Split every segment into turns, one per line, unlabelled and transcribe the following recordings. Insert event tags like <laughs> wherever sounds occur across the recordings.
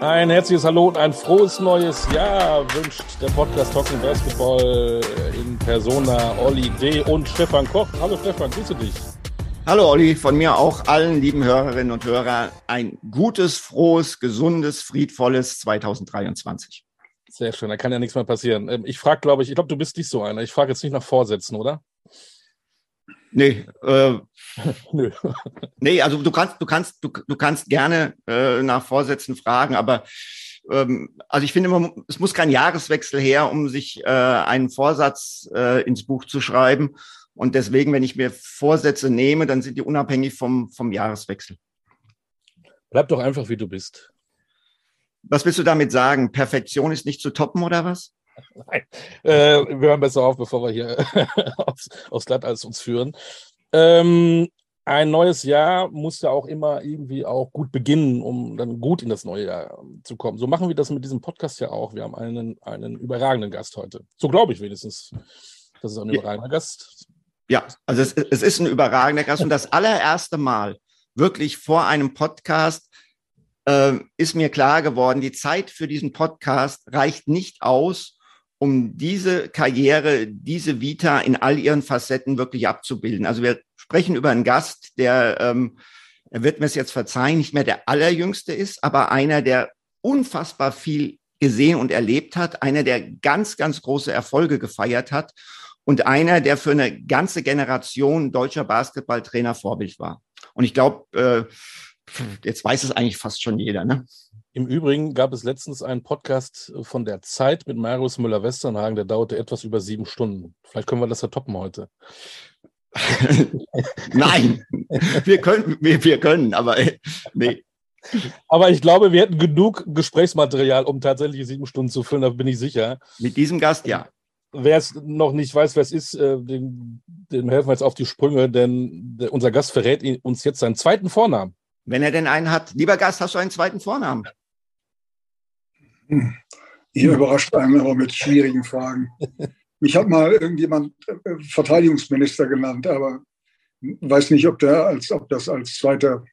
Ein herzliches Hallo und ein frohes neues Jahr wünscht der Podcast Talking Basketball in Persona Olli D. und Stefan Koch. Hallo Stefan, grüße dich.
Hallo Olli, von mir auch allen lieben Hörerinnen und Hörern ein gutes, frohes, gesundes, friedvolles 2023.
Sehr schön, da kann ja nichts mehr passieren. Ähm, ich frage, glaube ich, ich glaube, du bist nicht so einer. Ich frage jetzt nicht nach Vorsätzen, oder?
Nee, äh, <laughs> Nö. nee, also du kannst, du kannst, du, du kannst gerne äh, nach Vorsätzen fragen, aber ähm, also ich finde immer, es muss kein Jahreswechsel her, um sich äh, einen Vorsatz äh, ins Buch zu schreiben. Und deswegen, wenn ich mir Vorsätze nehme, dann sind die unabhängig vom, vom Jahreswechsel.
Bleib doch einfach, wie du bist.
Was willst du damit sagen? Perfektion ist nicht zu toppen oder was? <laughs>
Nein, äh, wir hören besser auf, bevor wir hier <laughs> aufs, aufs Glatteis uns führen. Ähm, ein neues Jahr muss ja auch immer irgendwie auch gut beginnen, um dann gut in das neue Jahr ähm, zu kommen. So machen wir das mit diesem Podcast ja auch. Wir haben einen, einen überragenden Gast heute. So glaube ich wenigstens. Das ist ein überragender ja. Gast.
Ja, also es, es ist ein überragender Gast und das allererste Mal wirklich vor einem Podcast äh, ist mir klar geworden, die Zeit für diesen Podcast reicht nicht aus, um diese Karriere, diese Vita in all ihren Facetten wirklich abzubilden. Also wir sprechen über einen Gast, der, ähm, er wird mir es jetzt verzeihen, nicht mehr der allerjüngste ist, aber einer, der unfassbar viel gesehen und erlebt hat, einer, der ganz, ganz große Erfolge gefeiert hat und einer, der für eine ganze Generation deutscher Basketballtrainer Vorbild war. Und ich glaube, äh, jetzt weiß es eigentlich fast schon jeder. Ne?
Im Übrigen gab es letztens einen Podcast von der Zeit mit Marius Müller-Westernhagen, der dauerte etwas über sieben Stunden. Vielleicht können wir das ja toppen heute. <laughs>
Nein, wir können, wir, wir können, aber nee.
Aber ich glaube, wir hätten genug Gesprächsmaterial, um tatsächlich sieben Stunden zu füllen, da bin ich sicher.
Mit diesem Gast, ja.
Wer es noch nicht weiß, wer es ist, äh, dem, dem helfen wir jetzt auf die Sprünge, denn unser Gast verrät uns jetzt seinen zweiten Vornamen.
Wenn er denn einen hat. Lieber Gast, hast du einen zweiten Vornamen?
Ihr überrascht einen aber mit schwierigen Fragen. Mich hat mal irgendjemand äh, Verteidigungsminister genannt, aber weiß nicht, ob, der als, ob das als zweiter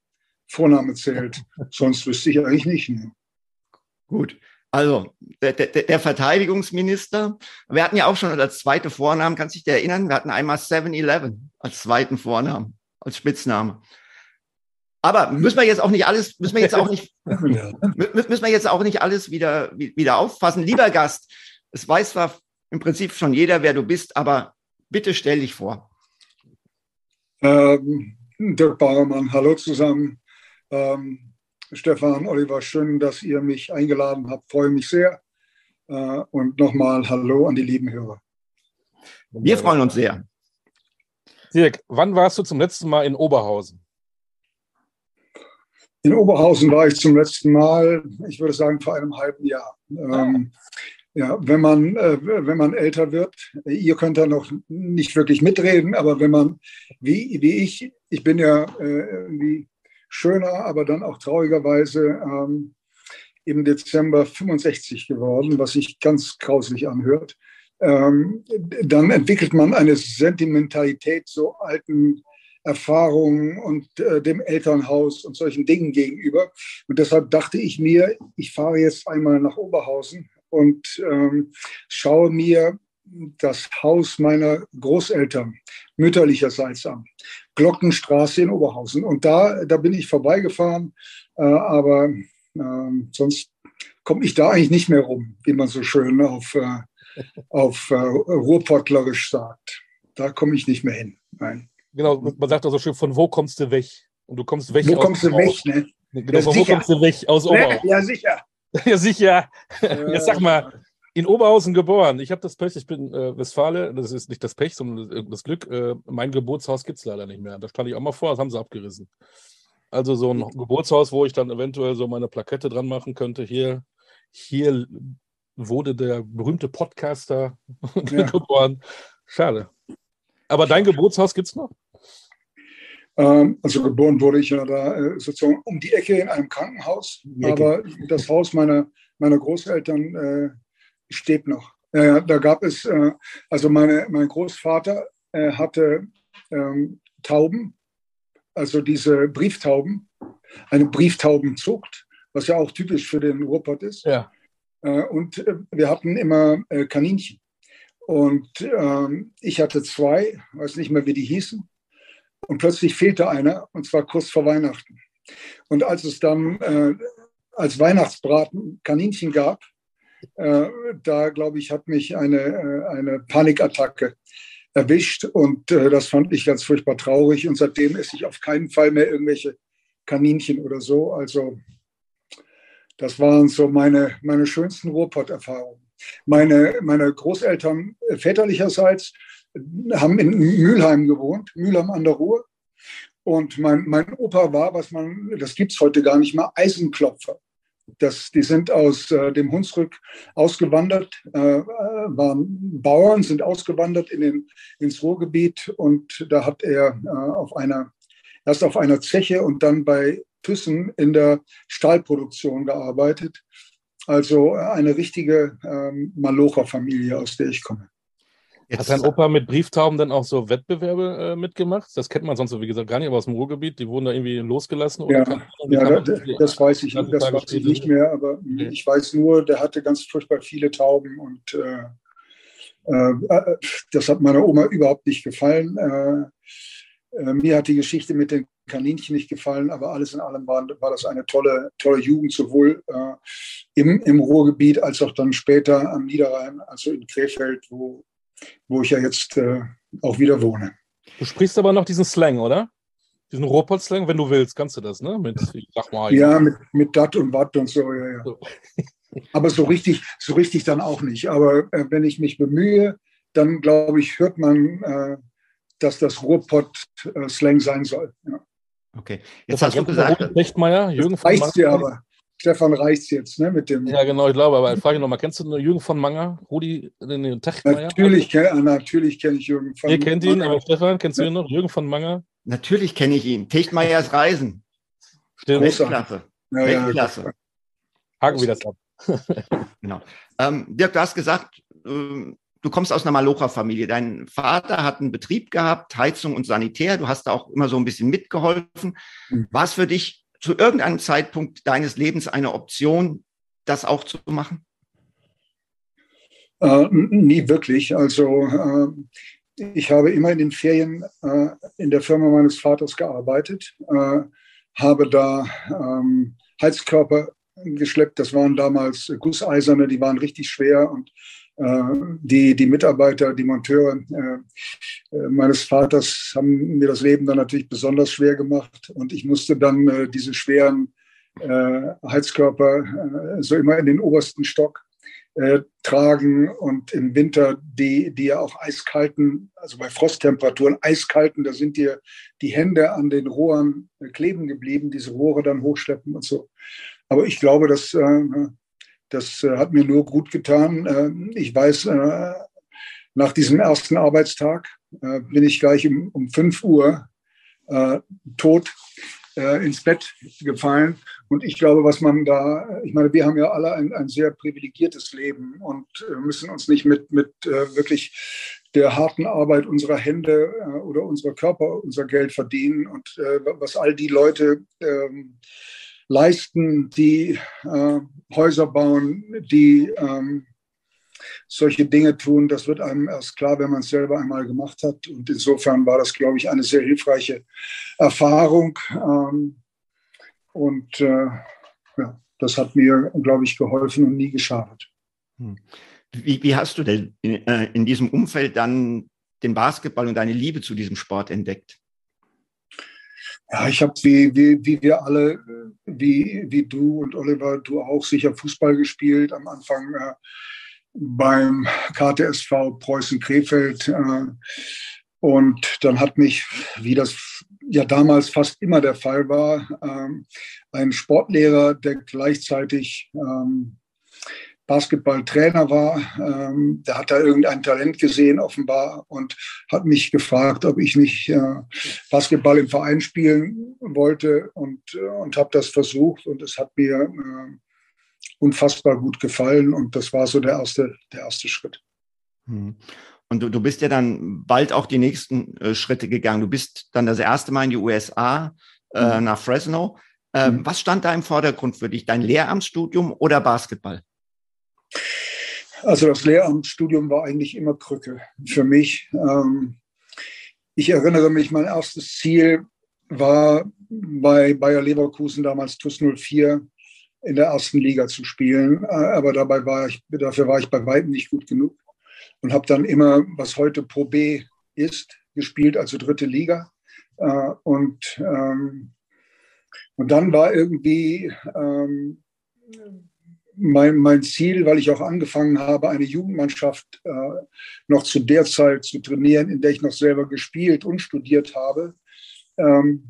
Vorname zählt. Sonst wüsste ich eigentlich nicht. Ne?
Gut. Also, der, der, der, Verteidigungsminister, wir hatten ja auch schon als zweite Vornamen, kannst du dich erinnern? Wir hatten einmal 7-Eleven als zweiten Vornamen, als Spitzname. Aber müssen wir jetzt auch nicht alles, müssen wir jetzt auch nicht, <laughs> müssen wir jetzt auch nicht alles wieder, wieder auffassen. Lieber Gast, es weiß zwar im Prinzip schon jeder, wer du bist, aber bitte stell dich vor.
Ähm, Dirk Bauermann, hallo zusammen. Ähm, Stefan, Oliver, schön, dass ihr mich eingeladen habt. Freue mich sehr. Äh, und nochmal Hallo an die lieben Hörer.
Wir freuen uns sehr.
Dirk, wann warst du zum letzten Mal in Oberhausen?
In Oberhausen war ich zum letzten Mal, ich würde sagen, vor einem halben Jahr. Ähm, ja, wenn man, äh, wenn man älter wird, ihr könnt da noch nicht wirklich mitreden, aber wenn man, wie, wie ich, ich bin ja äh, irgendwie schöner, aber dann auch traurigerweise ähm, im Dezember 65 geworden, was sich ganz grauslich anhört. Ähm, dann entwickelt man eine Sentimentalität so alten Erfahrungen und äh, dem Elternhaus und solchen Dingen gegenüber. Und deshalb dachte ich mir, ich fahre jetzt einmal nach Oberhausen und ähm, schaue mir das Haus meiner Großeltern mütterlicherseits an. Glockenstraße in Oberhausen. Und da, da bin ich vorbeigefahren, äh, aber äh, sonst komme ich da eigentlich nicht mehr rum, wie man so schön auf, äh, auf äh, Ruhrpottlerisch sagt. Da komme ich nicht mehr hin. Nein.
Genau, man sagt auch so schön, von wo kommst du weg? Und du kommst weg
wo aus kommst du weg, ne?
Genau, von wo kommst du weg? Aus Oberhausen. <laughs>
Ja, sicher.
ja, sicher. Äh, Jetzt sag mal, in Oberhausen geboren. Ich habe das Pech, ich bin äh, Westfale, das ist nicht das Pech, sondern das Glück. Äh, mein Geburtshaus gibt es leider nicht mehr. Da stand ich auch mal vor, das haben sie abgerissen. Also so ein Geburtshaus, wo ich dann eventuell so meine Plakette dran machen könnte. Hier, hier wurde der berühmte Podcaster <laughs> ja. geboren. Schade. Aber dein Geburtshaus gibt es noch?
Ähm, also geboren wurde ich ja da äh, sozusagen um die Ecke in einem Krankenhaus, aber das Haus meiner, meiner Großeltern äh, steht noch. Äh, da gab es, äh, also meine, mein Großvater äh, hatte ähm, Tauben, also diese Brieftauben, eine Brieftaubenzucht, was ja auch typisch für den Ruhrpott ist.
Ja.
Äh, und wir hatten immer Kaninchen. Und ähm, ich hatte zwei, weiß nicht mehr, wie die hießen. Und plötzlich fehlte einer, und zwar kurz vor Weihnachten. Und als es dann äh, als Weihnachtsbraten Kaninchen gab, äh, da glaube ich, hat mich eine, äh, eine Panikattacke erwischt. Und äh, das fand ich ganz furchtbar traurig. Und seitdem esse ich auf keinen Fall mehr irgendwelche Kaninchen oder so. Also das waren so meine, meine schönsten Ruhrpott-Erfahrungen. Meine, meine Großeltern äh, väterlicherseits haben in Mülheim gewohnt, Mülheim an der Ruhr. Und mein, mein Opa war, was man, das gibt es heute gar nicht mehr, Eisenklopfer. Das, die sind aus äh, dem Hunsrück ausgewandert, äh, waren Bauern, sind ausgewandert in den, ins Ruhrgebiet und da hat er äh, auf einer, erst auf einer Zeche und dann bei Thyssen in der Stahlproduktion gearbeitet. Also eine richtige ähm, Malocher-Familie, aus der ich komme.
Jetzt Hat dein Opa mit Brieftauben dann auch so Wettbewerbe äh, mitgemacht? Das kennt man sonst, so, wie gesagt, gar nicht, aber aus dem Ruhrgebiet. Die wurden da irgendwie losgelassen?
ja, ja das, das, weiß ich, das weiß ich nicht mehr, aber okay. ich weiß nur, der hatte ganz furchtbar viele Tauben und äh, äh, das hat meiner Oma überhaupt nicht gefallen. Äh, äh, mir hat die Geschichte mit den Kaninchen nicht gefallen, aber alles in allem war, war das eine tolle, tolle Jugend, sowohl äh, im, im Ruhrgebiet als auch dann später am Niederrhein, also in Krefeld, wo, wo ich ja jetzt äh, auch wieder wohne.
Du sprichst aber noch diesen Slang, oder? Diesen Ruhrpott-Slang, wenn du willst, kannst du das, ne? Mit,
ich sag mal, ja, mit, mit Dat und Watt und so, ja, ja. So. <laughs> aber so richtig, so richtig dann auch nicht. Aber äh, wenn ich mich bemühe, dann glaube ich, hört man, äh, dass das Ruhrpott-Slang sein soll. Ja.
Okay, jetzt hast du gesagt.
Rechtmeier, Jürgen
von Manger. dir aber. Stefan reicht's jetzt, ne? Mit dem
ja, genau, ich glaube, aber frage ich nochmal, kennst du Jürgen von Manger, Rudi den
Techtmeier? Natürlich, kenn, natürlich kenne ich Jürgen
von Manger. Ihr kennt ihn, aber Stefan, kennst du ihn noch? Jürgen von Manger?
Natürlich kenne ich ihn. Techtmeiers Reisen.
Stimmt.
Weltklasse. Ja, Weltklasse. Ja,
Haken wir das ab.
genau. Ähm, Dirk, du hast gesagt, ähm, du kommst aus einer Malocher-Familie. Dein Vater hat einen Betrieb gehabt, Heizung und Sanitär. Du hast da auch immer so ein bisschen mitgeholfen. Mhm. War es für dich zu irgendeinem Zeitpunkt deines Lebens eine Option, das auch zu machen?
Äh, nie wirklich. Also äh, ich habe immer in den Ferien äh, in der Firma meines Vaters gearbeitet, äh, habe da ähm, Heizkörper geschleppt. Das waren damals Gusseiserne, die waren richtig schwer und die, die Mitarbeiter, die Monteure äh, äh, meines Vaters haben mir das Leben dann natürlich besonders schwer gemacht und ich musste dann diese schweren Heizkörper so immer in den obersten Stock tragen und im Winter die, die ja auch eiskalten, also bei Frosttemperaturen eiskalten, da sind dir die Hände an den Rohren kleben geblieben, diese Rohre dann hochschleppen und so. Aber ich glaube, dass das äh, hat mir nur gut getan. Äh, ich weiß, äh, nach diesem ersten Arbeitstag bin ich gleich um, um 5 Uhr tot ins Bett gefallen. Und ich glaube, was man da, ich meine, wir haben ja alle ein, ein sehr privilegiertes Leben und müssen uns nicht mit, mit wirklich der harten Arbeit unserer Hände oder unserer Körper unser Geld verdienen. Und was all die Leute ähm, leisten, die äh, Häuser bauen, die ähm, solche Dinge tun. Das wird einem erst klar, wenn man es selber einmal gemacht hat. Und insofern war das, glaube ich, eine sehr hilfreiche Erfahrung. Ähm, und äh, ja, das hat mir, glaube ich, geholfen und nie geschadet.
Hm. Wie, wie hast du denn in, äh, in diesem Umfeld dann den Basketball und deine Liebe zu diesem Sport entdeckt?
Ja, ich habe wie, wie, wie wir alle, wie, wie du und Oliver, du auch sicher Fußball gespielt. Am Anfang äh, beim KTSV Preußen Krefeld. Äh, und dann hat mich, wie das ja damals fast immer der Fall war, ähm, ein Sportlehrer, der gleichzeitig ähm, Basketballtrainer war. Ähm, der hat da irgendein Talent gesehen, offenbar, und hat mich gefragt, ob ich nicht äh, Basketball im Verein spielen wollte und, äh, und habe das versucht und es hat mir äh, unfassbar gut gefallen und das war so der erste, der erste Schritt.
Hm. Und du, du bist ja dann bald auch die nächsten äh, Schritte gegangen. Du bist dann das erste Mal in die USA, äh, mhm. nach Fresno. Ähm, mhm. Was stand da im Vordergrund für dich? Dein Lehramtsstudium oder Basketball?
Also das Lehramtsstudium war eigentlich immer Krücke für mich. Ähm, ich erinnere mich, mein erstes Ziel war bei Bayer Leverkusen damals TUS 04 in der ersten Liga zu spielen. Äh, aber dabei war ich, dafür war ich bei weitem nicht gut genug und habe dann immer, was heute Pro B ist, gespielt, also dritte Liga. Äh, und, ähm, und dann war irgendwie ähm, mein, mein Ziel, weil ich auch angefangen habe, eine Jugendmannschaft äh, noch zu der Zeit zu trainieren, in der ich noch selber gespielt und studiert habe, ähm,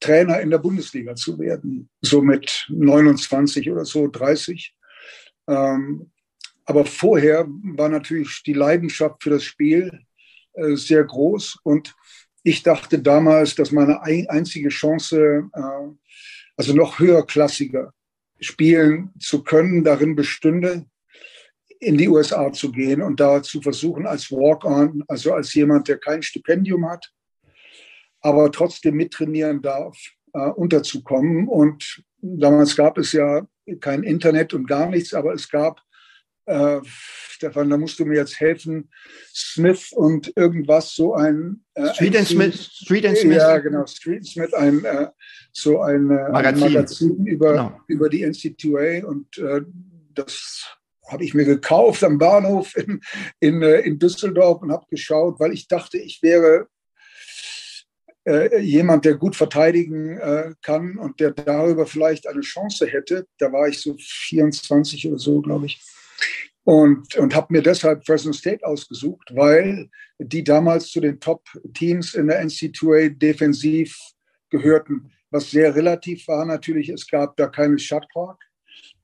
Trainer in der Bundesliga zu werden, so mit 29 oder so, 30. Ähm, aber vorher war natürlich die Leidenschaft für das Spiel äh, sehr groß und ich dachte damals, dass meine ein, einzige Chance, äh, also noch höherklassiger spielen zu können, darin bestünde, in die USA zu gehen und da zu versuchen, als Walk-on, also als jemand, der kein Stipendium hat, aber trotzdem mittrainieren darf, äh, unterzukommen. Und damals gab es ja kein Internet und gar nichts, aber es gab, äh, Stefan, da musst du mir jetzt helfen, Smith und irgendwas, so ein...
Äh, Street and Smith.
Street and Smith. Ja, genau, Street and Smith, ein, äh, so ein, äh, Magazin. ein Magazin über, genau. über die NCTUA und äh, das habe ich mir gekauft am Bahnhof in, in, äh, in Düsseldorf und habe geschaut, weil ich dachte, ich wäre äh, jemand, der gut verteidigen äh, kann und der darüber vielleicht eine Chance hätte. Da war ich so 24 oder so, glaube ich. Und, und habe mir deshalb Fresno State ausgesucht, weil die damals zu den Top-Teams in der NC2A defensiv gehörten, was sehr relativ war natürlich. Es gab da keine Shot Clock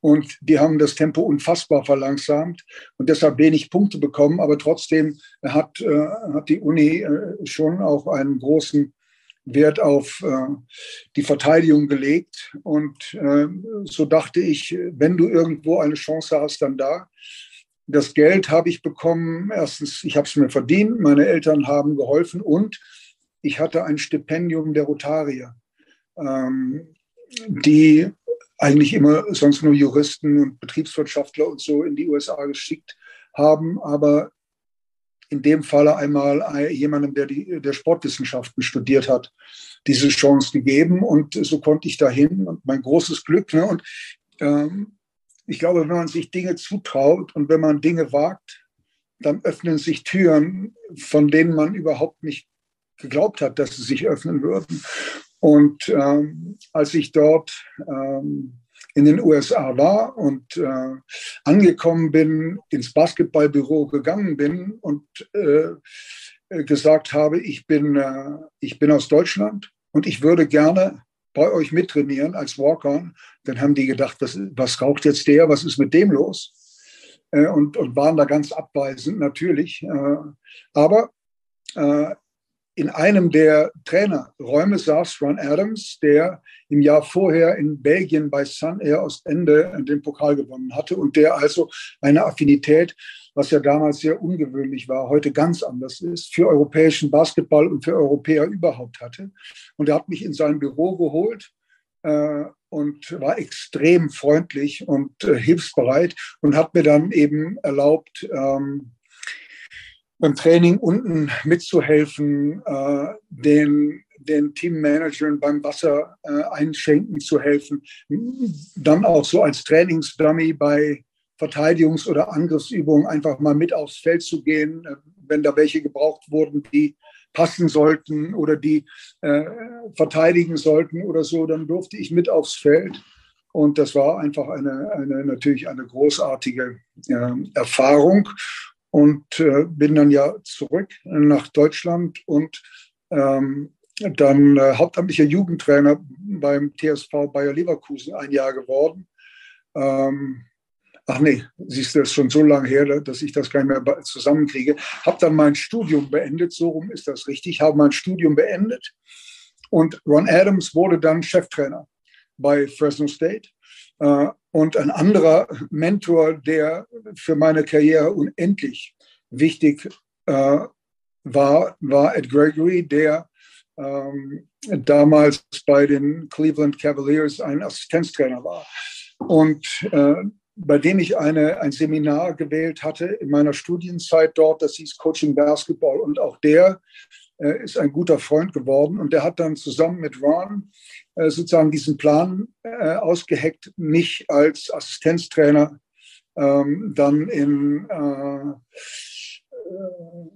und die haben das Tempo unfassbar verlangsamt und deshalb wenig Punkte bekommen. Aber trotzdem hat, äh, hat die Uni äh, schon auch einen großen Wert auf äh, die Verteidigung gelegt. Und äh, so dachte ich, wenn du irgendwo eine Chance hast, dann da. Das Geld habe ich bekommen. Erstens, ich habe es mir verdient. Meine Eltern haben geholfen und ich hatte ein Stipendium der Rotarier, ähm, die eigentlich immer sonst nur Juristen und Betriebswirtschaftler und so in die USA geschickt haben. Aber in dem Falle einmal jemandem, der die der Sportwissenschaften studiert hat, diese Chance gegeben und so konnte ich dahin und mein großes Glück. Ne? Und ähm, ich glaube, wenn man sich Dinge zutraut und wenn man Dinge wagt, dann öffnen sich Türen, von denen man überhaupt nicht geglaubt hat, dass sie sich öffnen würden. Und ähm, als ich dort ähm, in den USA war und äh, angekommen bin, ins Basketballbüro gegangen bin und äh, gesagt habe, ich bin, äh, ich bin aus Deutschland und ich würde gerne bei euch mittrainieren als Walk-on. Dann haben die gedacht, was, was raucht jetzt der, was ist mit dem los? Äh, und, und waren da ganz abweisend natürlich. Äh, aber äh, in einem der Trainerräume saß Ron Adams, der im Jahr vorher in Belgien bei Sun Air Ostende den Pokal gewonnen hatte und der also eine Affinität, was ja damals sehr ungewöhnlich war, heute ganz anders ist, für europäischen Basketball und für Europäer überhaupt hatte. Und er hat mich in sein Büro geholt äh, und war extrem freundlich und äh, hilfsbereit und hat mir dann eben erlaubt, ähm, beim Training unten mitzuhelfen, äh, den, den Teammanagern beim Wasser äh, einschenken zu helfen, dann auch so als Trainingsdummy bei Verteidigungs- oder Angriffsübungen einfach mal mit aufs Feld zu gehen, äh, wenn da welche gebraucht wurden, die passen sollten oder die äh, verteidigen sollten oder so, dann durfte ich mit aufs Feld. Und das war einfach eine, eine natürlich eine großartige äh, Erfahrung und äh, bin dann ja zurück nach Deutschland und ähm, dann äh, hauptamtlicher Jugendtrainer beim TSV Bayer Leverkusen ein Jahr geworden. Ähm, ach nee, siehst du, das ist schon so lange her, dass ich das gar nicht mehr zusammenkriege. Habe dann mein Studium beendet, so rum ist das richtig, habe mein Studium beendet und Ron Adams wurde dann Cheftrainer bei Fresno State. Äh, und ein anderer Mentor, der für meine Karriere unendlich wichtig äh, war, war Ed Gregory, der ähm, damals bei den Cleveland Cavaliers ein Assistenztrainer war und äh, bei dem ich eine, ein Seminar gewählt hatte in meiner Studienzeit dort, das hieß Coaching Basketball. Und auch der ist ein guter Freund geworden. Und der hat dann zusammen mit Ron äh, sozusagen diesen Plan äh, ausgeheckt, mich als Assistenztrainer ähm, dann in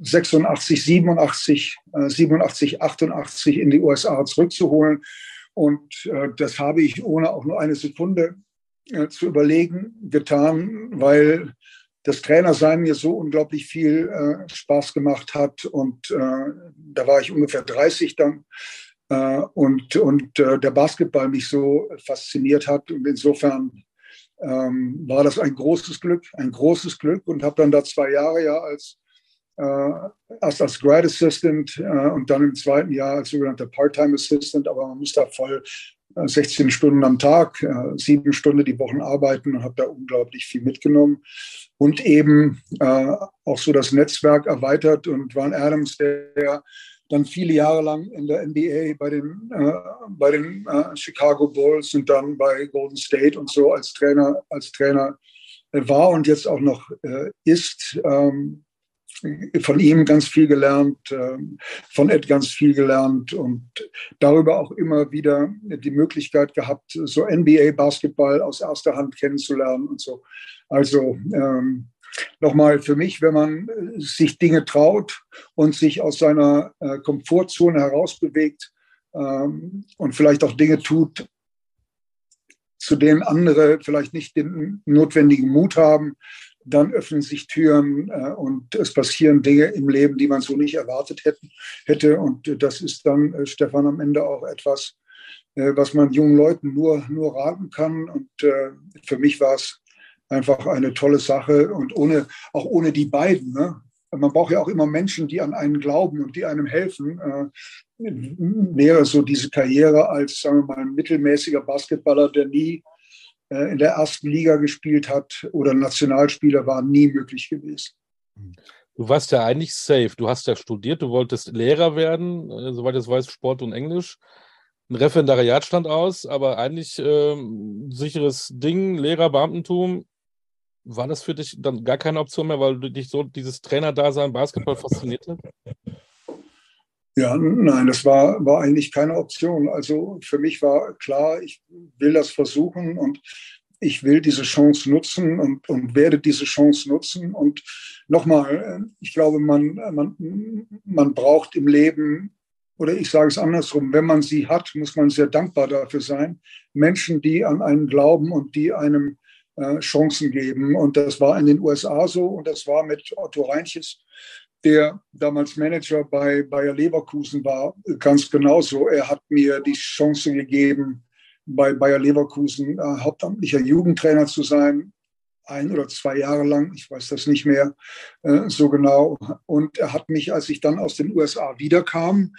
86, 87, 87, 88 in die USA zurückzuholen. Und äh, das habe ich ohne auch nur eine Sekunde äh, zu überlegen getan, weil das Trainersein mir so unglaublich viel äh, Spaß gemacht hat. Und äh, da war ich ungefähr 30 dann. Äh, und und äh, der Basketball mich so fasziniert hat. Und insofern ähm, war das ein großes Glück, ein großes Glück. Und habe dann da zwei Jahre ja als äh, erst als Grad Assistant äh, und dann im zweiten Jahr als sogenannter Part-Time Assistant, aber man muss da voll 16 Stunden am Tag, sieben Stunden die Woche arbeiten und habe da unglaublich viel mitgenommen. Und eben äh, auch so das Netzwerk erweitert und Van Adams, der dann viele Jahre lang in der NBA bei den, äh, bei den äh, Chicago Bulls und dann bei Golden State und so als Trainer, als Trainer war und jetzt auch noch äh, ist. Ähm, von ihm ganz viel gelernt, ähm, von Ed ganz viel gelernt und darüber auch immer wieder die Möglichkeit gehabt, so NBA-Basketball aus erster Hand kennenzulernen und so. Also ähm, nochmal für mich, wenn man sich Dinge traut und sich aus seiner äh, Komfortzone herausbewegt ähm, und vielleicht auch Dinge tut, zu denen andere vielleicht nicht den notwendigen Mut haben, dann öffnen sich Türen äh, und es passieren Dinge im Leben, die man so nicht erwartet hätten, hätte. Und das ist dann, äh, Stefan, am Ende auch etwas, äh, was man jungen Leuten nur, nur raten kann. Und äh, für mich war es einfach eine tolle Sache und ohne, auch ohne die beiden. Ne? Man braucht ja auch immer Menschen, die an einen glauben und die einem helfen. Äh, wäre so diese Karriere als, sagen wir mal, ein mittelmäßiger Basketballer, der nie äh, in der ersten Liga gespielt hat oder Nationalspieler war nie möglich gewesen.
Du warst ja eigentlich safe. Du hast ja studiert, du wolltest Lehrer werden, äh, soweit ich weiß, Sport und Englisch. Ein Referendariat stand aus, aber eigentlich äh, sicheres Ding, Lehrer, Beamtentum. War das für dich dann gar keine Option mehr, weil du dich so dieses Trainerdasein Basketball <laughs> fasziniert hat?
Ja, nein, das war, war eigentlich keine Option. Also für mich war klar, ich will das versuchen und ich will diese Chance nutzen und, und werde diese Chance nutzen. Und nochmal, ich glaube, man, man, man braucht im Leben, oder ich sage es andersrum, wenn man sie hat, muss man sehr dankbar dafür sein. Menschen, die an einen glauben und die einem äh, Chancen geben. Und das war in den USA so und das war mit Otto Reinches der damals Manager bei Bayer Leverkusen war, ganz genauso. Er hat mir die Chance gegeben, bei Bayer Leverkusen äh, hauptamtlicher Jugendtrainer zu sein, ein oder zwei Jahre lang, ich weiß das nicht mehr äh, so genau. Und er hat mich, als ich dann aus den USA wiederkam,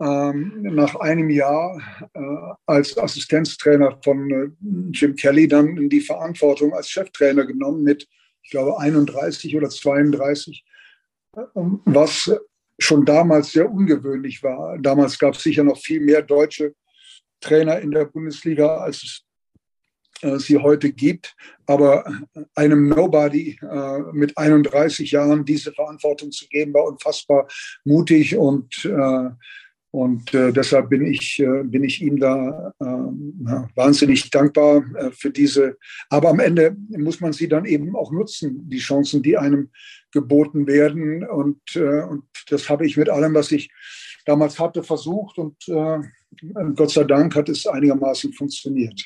ähm, nach einem Jahr äh, als Assistenztrainer von äh, Jim Kelly dann in die Verantwortung als Cheftrainer genommen mit, ich glaube, 31 oder 32 was schon damals sehr ungewöhnlich war. Damals gab es sicher noch viel mehr deutsche Trainer in der Bundesliga, als es äh, sie heute gibt. Aber einem Nobody äh, mit 31 Jahren diese Verantwortung zu geben, war unfassbar mutig und äh, und äh, deshalb bin ich, äh, bin ich ihm da äh, wahnsinnig dankbar äh, für diese. Aber am Ende muss man sie dann eben auch nutzen, die Chancen, die einem geboten werden. Und, äh, und das habe ich mit allem, was ich damals hatte, versucht. Und äh, Gott sei Dank hat es einigermaßen funktioniert.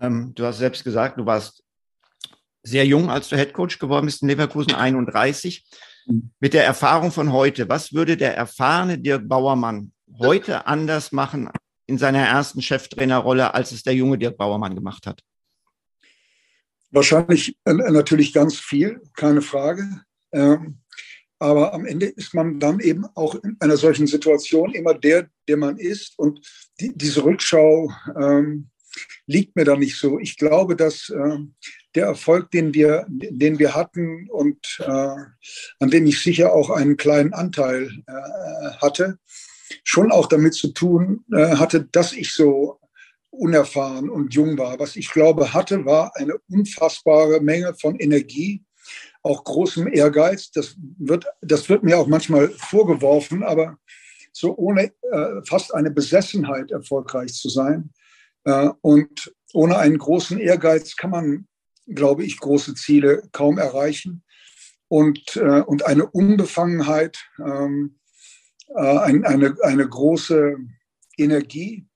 Ähm, du hast selbst gesagt, du warst sehr jung, als du Headcoach geworden bist in Leverkusen, 31. Mhm. Mit der Erfahrung von heute, was würde der erfahrene Dirk Bauermann heute anders machen in seiner ersten Cheftrainerrolle, als es der junge Dirk Bauermann gemacht hat?
Wahrscheinlich äh, natürlich ganz viel, keine Frage. Ähm, aber am Ende ist man dann eben auch in einer solchen Situation immer der, der man ist. Und die, diese Rückschau ähm, liegt mir da nicht so. Ich glaube, dass äh, der Erfolg, den wir, den wir hatten und äh, an dem ich sicher auch einen kleinen Anteil äh, hatte, schon auch damit zu tun äh, hatte, dass ich so unerfahren und jung war. Was ich glaube hatte, war eine unfassbare Menge von Energie, auch großem Ehrgeiz. Das wird, das wird mir auch manchmal vorgeworfen, aber so ohne äh, fast eine Besessenheit erfolgreich zu sein äh, und ohne einen großen Ehrgeiz kann man, glaube ich, große Ziele kaum erreichen. Und, äh, und eine Unbefangenheit, ähm, äh, eine, eine große Energie,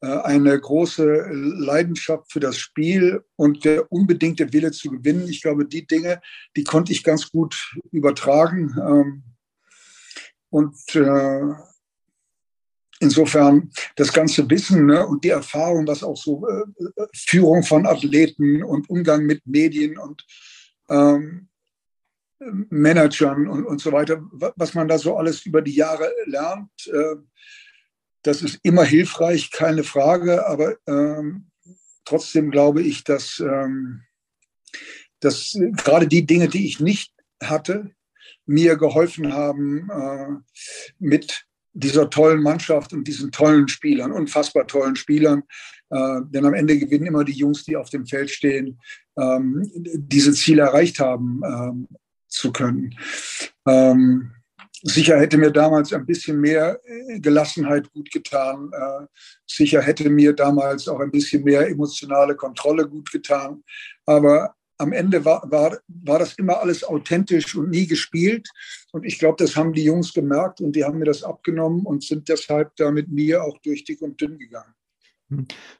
äh, eine große Leidenschaft für das Spiel und der unbedingte Wille zu gewinnen. Ich glaube, die Dinge, die konnte ich ganz gut übertragen. Ähm, und äh, insofern das ganze Wissen ne, und die Erfahrung, was auch so äh, Führung von Athleten und Umgang mit Medien und ähm, Managern und, und so weiter, was man da so alles über die Jahre lernt, äh, das ist immer hilfreich, keine Frage, aber ähm, trotzdem glaube ich, dass, ähm, dass gerade die Dinge, die ich nicht hatte, mir geholfen haben, äh, mit dieser tollen Mannschaft und diesen tollen Spielern, unfassbar tollen Spielern. Äh, denn am Ende gewinnen immer die Jungs, die auf dem Feld stehen, ähm, diese Ziele erreicht haben ähm, zu können. Ähm, Sicher hätte mir damals ein bisschen mehr äh, Gelassenheit gut getan. Äh, sicher hätte mir damals auch ein bisschen mehr emotionale Kontrolle gut getan. Aber am Ende war, war, war das immer alles authentisch und nie gespielt. Und ich glaube, das haben die Jungs gemerkt und die haben mir das abgenommen und sind deshalb da mit mir auch durch dick und dünn gegangen.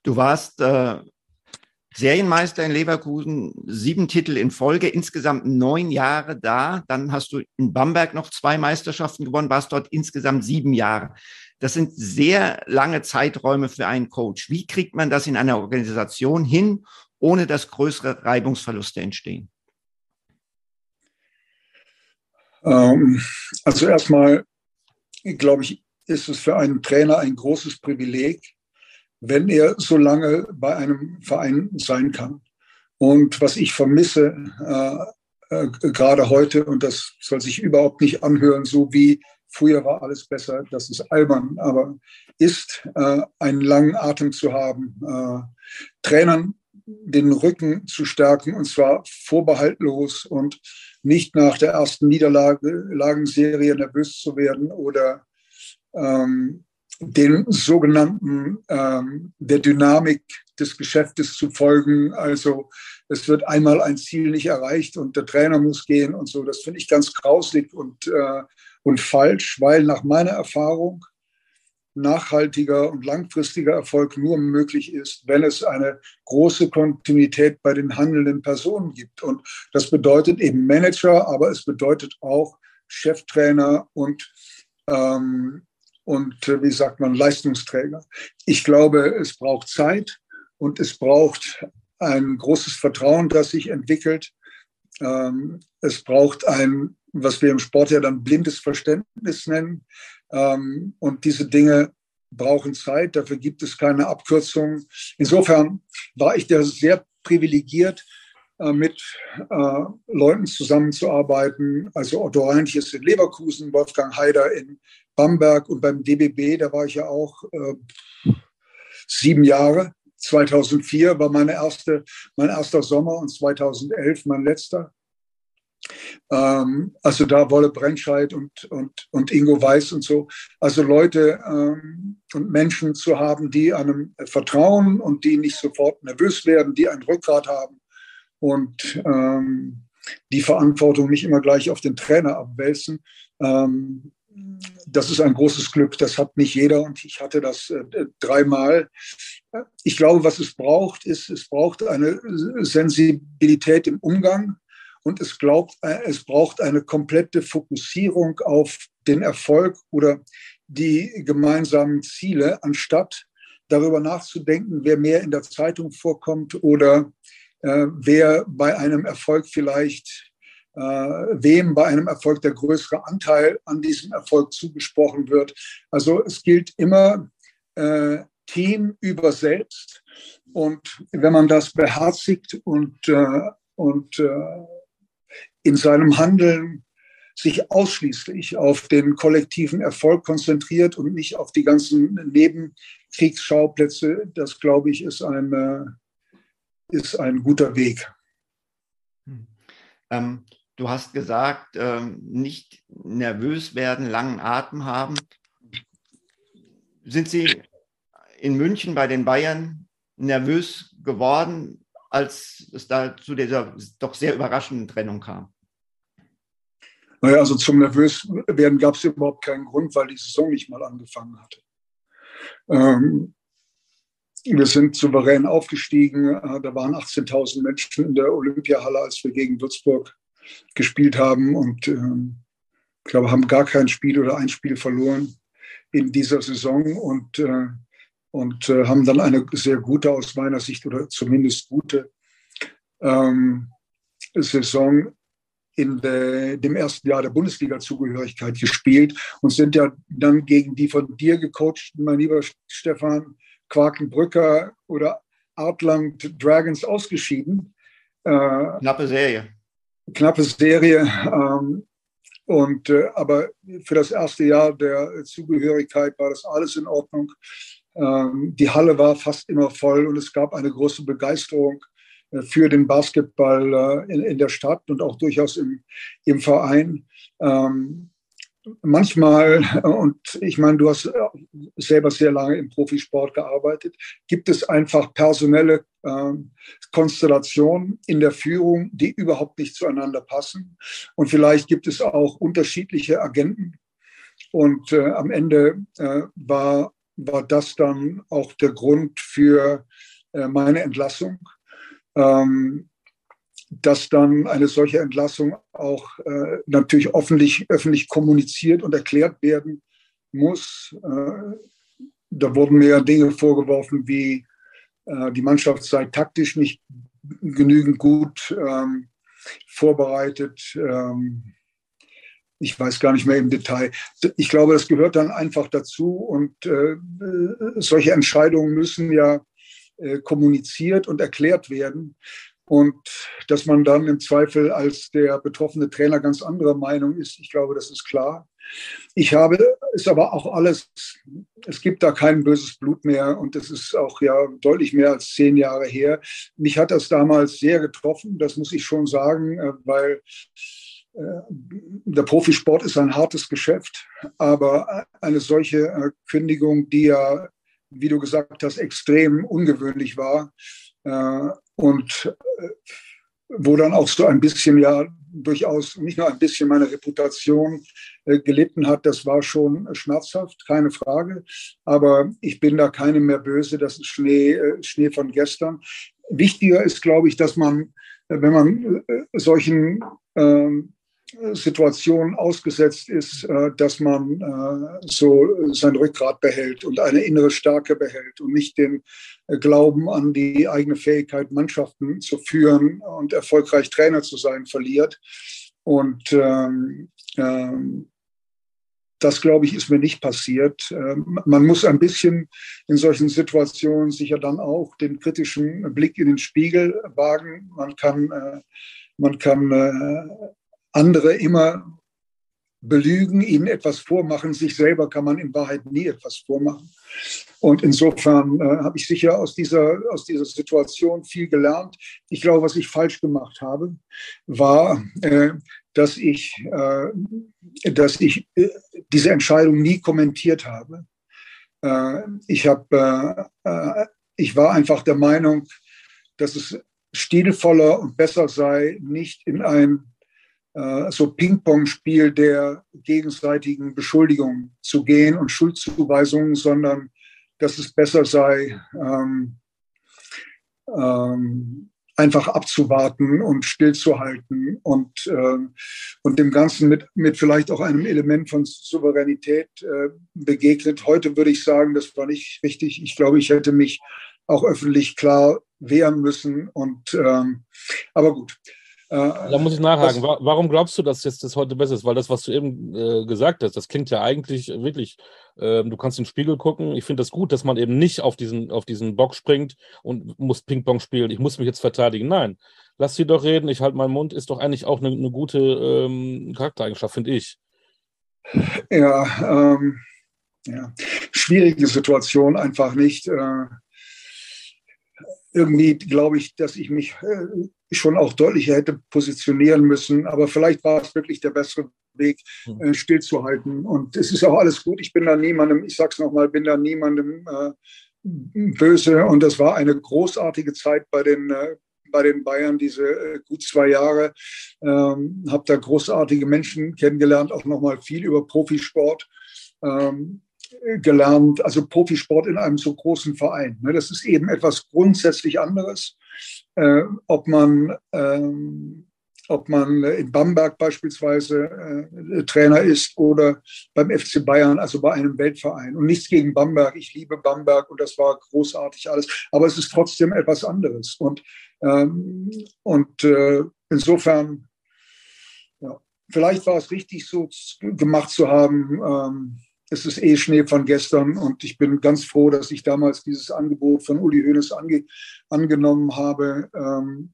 Du warst äh, Serienmeister in Leverkusen, sieben Titel in Folge, insgesamt neun Jahre da. Dann hast du in Bamberg noch zwei Meisterschaften gewonnen, warst dort insgesamt sieben Jahre. Das sind sehr lange Zeiträume für einen Coach. Wie kriegt man das in einer Organisation hin, ohne dass größere Reibungsverluste entstehen?
Ähm, also erstmal, glaube ich, ist es für einen Trainer ein großes Privileg, wenn er so lange bei einem Verein sein kann. Und was ich vermisse, äh, äh, gerade heute, und das soll sich überhaupt nicht anhören, so wie früher war alles besser, das ist albern, aber ist äh, einen langen Atem zu haben, äh, Trainern den Rücken zu stärken, und zwar vorbehaltlos und nicht nach der ersten Niederlagenserie nervös zu werden oder ähm, den sogenannten ähm, der Dynamik des Geschäftes zu folgen. Also es wird einmal ein Ziel nicht erreicht und der Trainer muss gehen und so. Das finde ich ganz grauslig und, äh, und falsch, weil nach meiner Erfahrung nachhaltiger und langfristiger Erfolg nur möglich ist, wenn es eine große Kontinuität bei den handelnden Personen gibt. Und das bedeutet eben Manager, aber es bedeutet auch Cheftrainer und ähm, und, äh, wie sagt man, Leistungsträger. Ich glaube, es braucht Zeit und es braucht ein großes Vertrauen, das sich entwickelt. Ähm, es braucht ein, was wir im Sport ja dann blindes Verständnis nennen. Ähm, und diese Dinge brauchen Zeit, dafür gibt es keine Abkürzung. Insofern war ich da sehr privilegiert, äh, mit äh, Leuten zusammenzuarbeiten. Also Otto Reinich ist in Leverkusen, Wolfgang Haider in Bamberg und beim DBB, da war ich ja auch äh, sieben Jahre. 2004 war meine erste, mein erster Sommer und 2011 mein letzter. Ähm, also da Wolle Brennscheid und, und, und Ingo Weiß und so. Also Leute ähm, und Menschen zu haben, die einem vertrauen und die nicht sofort nervös werden, die ein Rückgrat haben und ähm, die Verantwortung nicht immer gleich auf den Trainer abwälzen. Ähm, das ist ein großes Glück. Das hat nicht jeder und ich hatte das äh, dreimal. Ich glaube, was es braucht, ist, es braucht eine Sensibilität im Umgang und es, glaubt, äh, es braucht eine komplette Fokussierung auf den Erfolg oder die gemeinsamen Ziele, anstatt darüber nachzudenken, wer mehr in der Zeitung vorkommt oder äh, wer bei einem Erfolg vielleicht äh, wem bei einem Erfolg der größere Anteil an diesem Erfolg zugesprochen wird. Also es gilt immer äh, Team über selbst. Und wenn man das beherzigt und, äh, und äh, in seinem Handeln sich ausschließlich auf den kollektiven Erfolg konzentriert und nicht auf die ganzen Nebenkriegsschauplätze, das glaube ich, ist ein, äh, ist ein guter Weg.
Ähm, du hast gesagt, ähm, nicht nervös werden, langen Atem haben. Sind Sie in München bei den Bayern nervös geworden, als es da zu dieser doch sehr überraschenden Trennung kam?
Naja, also zum Nervöswerden gab es überhaupt keinen Grund, weil die Saison nicht mal angefangen hatte. Ähm, wir sind souverän aufgestiegen. Äh, da waren 18.000 Menschen in der Olympiahalle, als wir gegen Würzburg gespielt haben. Und ähm, ich glaube, haben gar kein Spiel oder ein Spiel verloren in dieser Saison und, äh, und äh, haben dann eine sehr gute, aus meiner Sicht, oder zumindest gute ähm, Saison in de, dem ersten Jahr der Bundesliga-Zugehörigkeit gespielt und sind ja dann gegen die von dir gecoachten, mein lieber Stefan, Quakenbrücker oder Outland Dragons ausgeschieden.
Äh, knappe Serie.
Knappe Serie. Ähm, und, äh, aber für das erste Jahr der Zugehörigkeit war das alles in Ordnung. Ähm, die Halle war fast immer voll und es gab eine große Begeisterung äh, für den Basketball äh, in, in, der Stadt und auch durchaus im, im Verein. Ähm, manchmal, und ich meine, du hast selber sehr lange im Profisport gearbeitet, gibt es einfach personelle äh, Konstellationen in der Führung, die überhaupt nicht zueinander passen. Und vielleicht gibt es auch unterschiedliche Agenten. Und äh, am Ende äh, war, war das dann auch der Grund für äh, meine Entlassung. Ähm, dass dann eine solche Entlassung auch äh, natürlich öffentlich, öffentlich kommuniziert und erklärt werden muss. Äh, da wurden mir Dinge vorgeworfen, wie äh, die Mannschaft sei taktisch nicht genügend gut ähm, vorbereitet. Ähm, ich weiß gar nicht mehr im Detail. Ich glaube, das gehört dann einfach dazu und äh, solche Entscheidungen müssen ja äh, kommuniziert und erklärt werden. Und dass man dann im Zweifel als der betroffene Trainer ganz anderer Meinung ist, ich glaube, das ist klar. Ich habe, ist aber auch alles, es gibt da kein böses Blut mehr und es ist auch ja deutlich mehr als zehn Jahre her. Mich hat das damals sehr getroffen, das muss ich schon sagen, äh, weil äh, der Profisport ist ein hartes Geschäft, aber eine solche äh, Kündigung, die ja, wie du gesagt hast, extrem ungewöhnlich war, und äh, wo dann auch so ein bisschen ja durchaus nicht nur ein bisschen meine Reputation äh, gelitten hat, das war schon schmerzhaft, keine Frage. Aber ich bin da keinem mehr böse, das ist Schnee, äh, Schnee von gestern. Wichtiger ist, glaube ich, dass man, wenn man solchen ähm, Situationen ausgesetzt ist, dass man so sein Rückgrat behält und eine innere Stärke behält und nicht den Glauben an die eigene Fähigkeit, Mannschaften zu führen und erfolgreich Trainer zu sein, verliert. Und ähm, ähm, das, glaube ich, ist mir nicht passiert. Ähm, man muss ein bisschen in solchen Situationen sicher dann auch den kritischen Blick in den Spiegel wagen. Man kann, äh, man kann äh, andere immer belügen, ihnen etwas vormachen. Sich selber kann man in Wahrheit nie etwas vormachen. Und insofern äh, habe ich sicher aus dieser, aus dieser Situation viel gelernt. Ich glaube, was ich falsch gemacht habe, war, äh, dass ich, äh, dass ich äh, diese Entscheidung nie kommentiert habe. Äh, ich, hab, äh, ich war einfach der Meinung, dass es stilvoller und besser sei, nicht in ein so Ping-Pong-Spiel der gegenseitigen Beschuldigung zu gehen und Schuldzuweisungen, sondern dass es besser sei, ähm, ähm, einfach abzuwarten und stillzuhalten und, äh, und dem Ganzen mit, mit vielleicht auch einem Element von Souveränität äh, begegnet. Heute würde ich sagen, das war nicht richtig. Ich glaube, ich hätte mich auch öffentlich klar wehren müssen. Und ähm, aber gut,
äh, da muss ich nachhaken. Das, Warum glaubst du, dass jetzt das heute besser ist? Weil das, was du eben äh, gesagt hast, das klingt ja eigentlich wirklich, äh, du kannst in den Spiegel gucken. Ich finde das gut, dass man eben nicht auf diesen, auf diesen Bock springt und muss Ping-Pong spielen. Ich muss mich jetzt verteidigen. Nein, lass sie doch reden, ich halte meinen Mund, ist doch eigentlich auch eine, eine gute ähm, Charaktereigenschaft, finde ich.
Ja, ähm, ja, schwierige Situation einfach nicht. Äh, irgendwie glaube ich, dass ich mich äh, schon auch deutlicher hätte positionieren müssen. Aber vielleicht war es wirklich der bessere Weg, hm. äh, stillzuhalten. Und es ist auch alles gut. Ich bin da niemandem, ich sage es nochmal, bin da niemandem äh, böse. Und das war eine großartige Zeit bei den, äh, bei den Bayern, diese äh, gut zwei Jahre. Ähm, habe da großartige Menschen kennengelernt, auch nochmal viel über Profisport. Ähm, gelernt, also Profisport in einem so großen Verein. Ne? Das ist eben etwas grundsätzlich anderes, äh, ob man ähm, ob man in Bamberg beispielsweise äh, Trainer ist oder beim FC Bayern, also bei einem Weltverein. Und nichts gegen Bamberg. Ich liebe Bamberg und das war großartig alles. Aber es ist trotzdem etwas anderes. Und, ähm, und äh, insofern, ja, vielleicht war es richtig, so gemacht zu haben. Ähm, es ist eh Schnee von gestern und ich bin ganz froh, dass ich damals dieses Angebot von Uli Hoeneß ange, angenommen habe, ähm,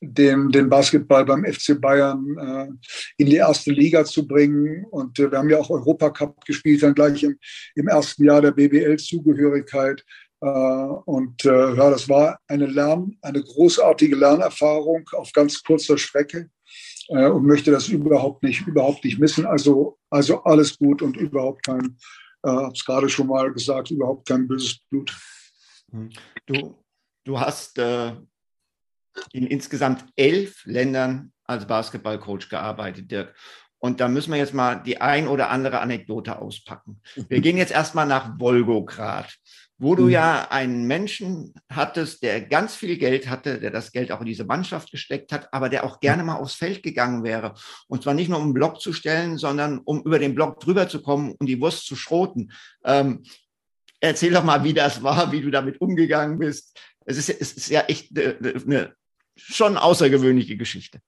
den, den Basketball beim FC Bayern äh, in die erste Liga zu bringen. Und äh, wir haben ja auch Europacup gespielt, dann gleich im, im ersten Jahr der BBL-Zugehörigkeit. Äh, und äh, ja, das war eine, Lern-, eine großartige Lernerfahrung auf ganz kurzer Strecke äh, und möchte das überhaupt nicht, überhaupt nicht missen. Also, also alles gut und überhaupt kein, äh, habe es gerade schon mal gesagt, überhaupt kein böses Blut.
Hm. Du, du hast äh, in insgesamt elf Ländern als Basketballcoach gearbeitet, Dirk. Und da müssen wir jetzt mal die ein oder andere Anekdote auspacken. Wir <laughs> gehen jetzt erstmal nach Wolgograd wo du mhm. ja einen Menschen hattest, der ganz viel Geld hatte, der das Geld auch in diese Mannschaft gesteckt hat, aber der auch gerne mal aufs Feld gegangen wäre. Und zwar nicht nur um einen Block zu stellen, sondern um über den Block drüber zu kommen und die Wurst zu schroten. Ähm, erzähl doch mal, wie das war, wie du damit umgegangen bist. Es ist, es ist ja echt eine, eine schon außergewöhnliche Geschichte.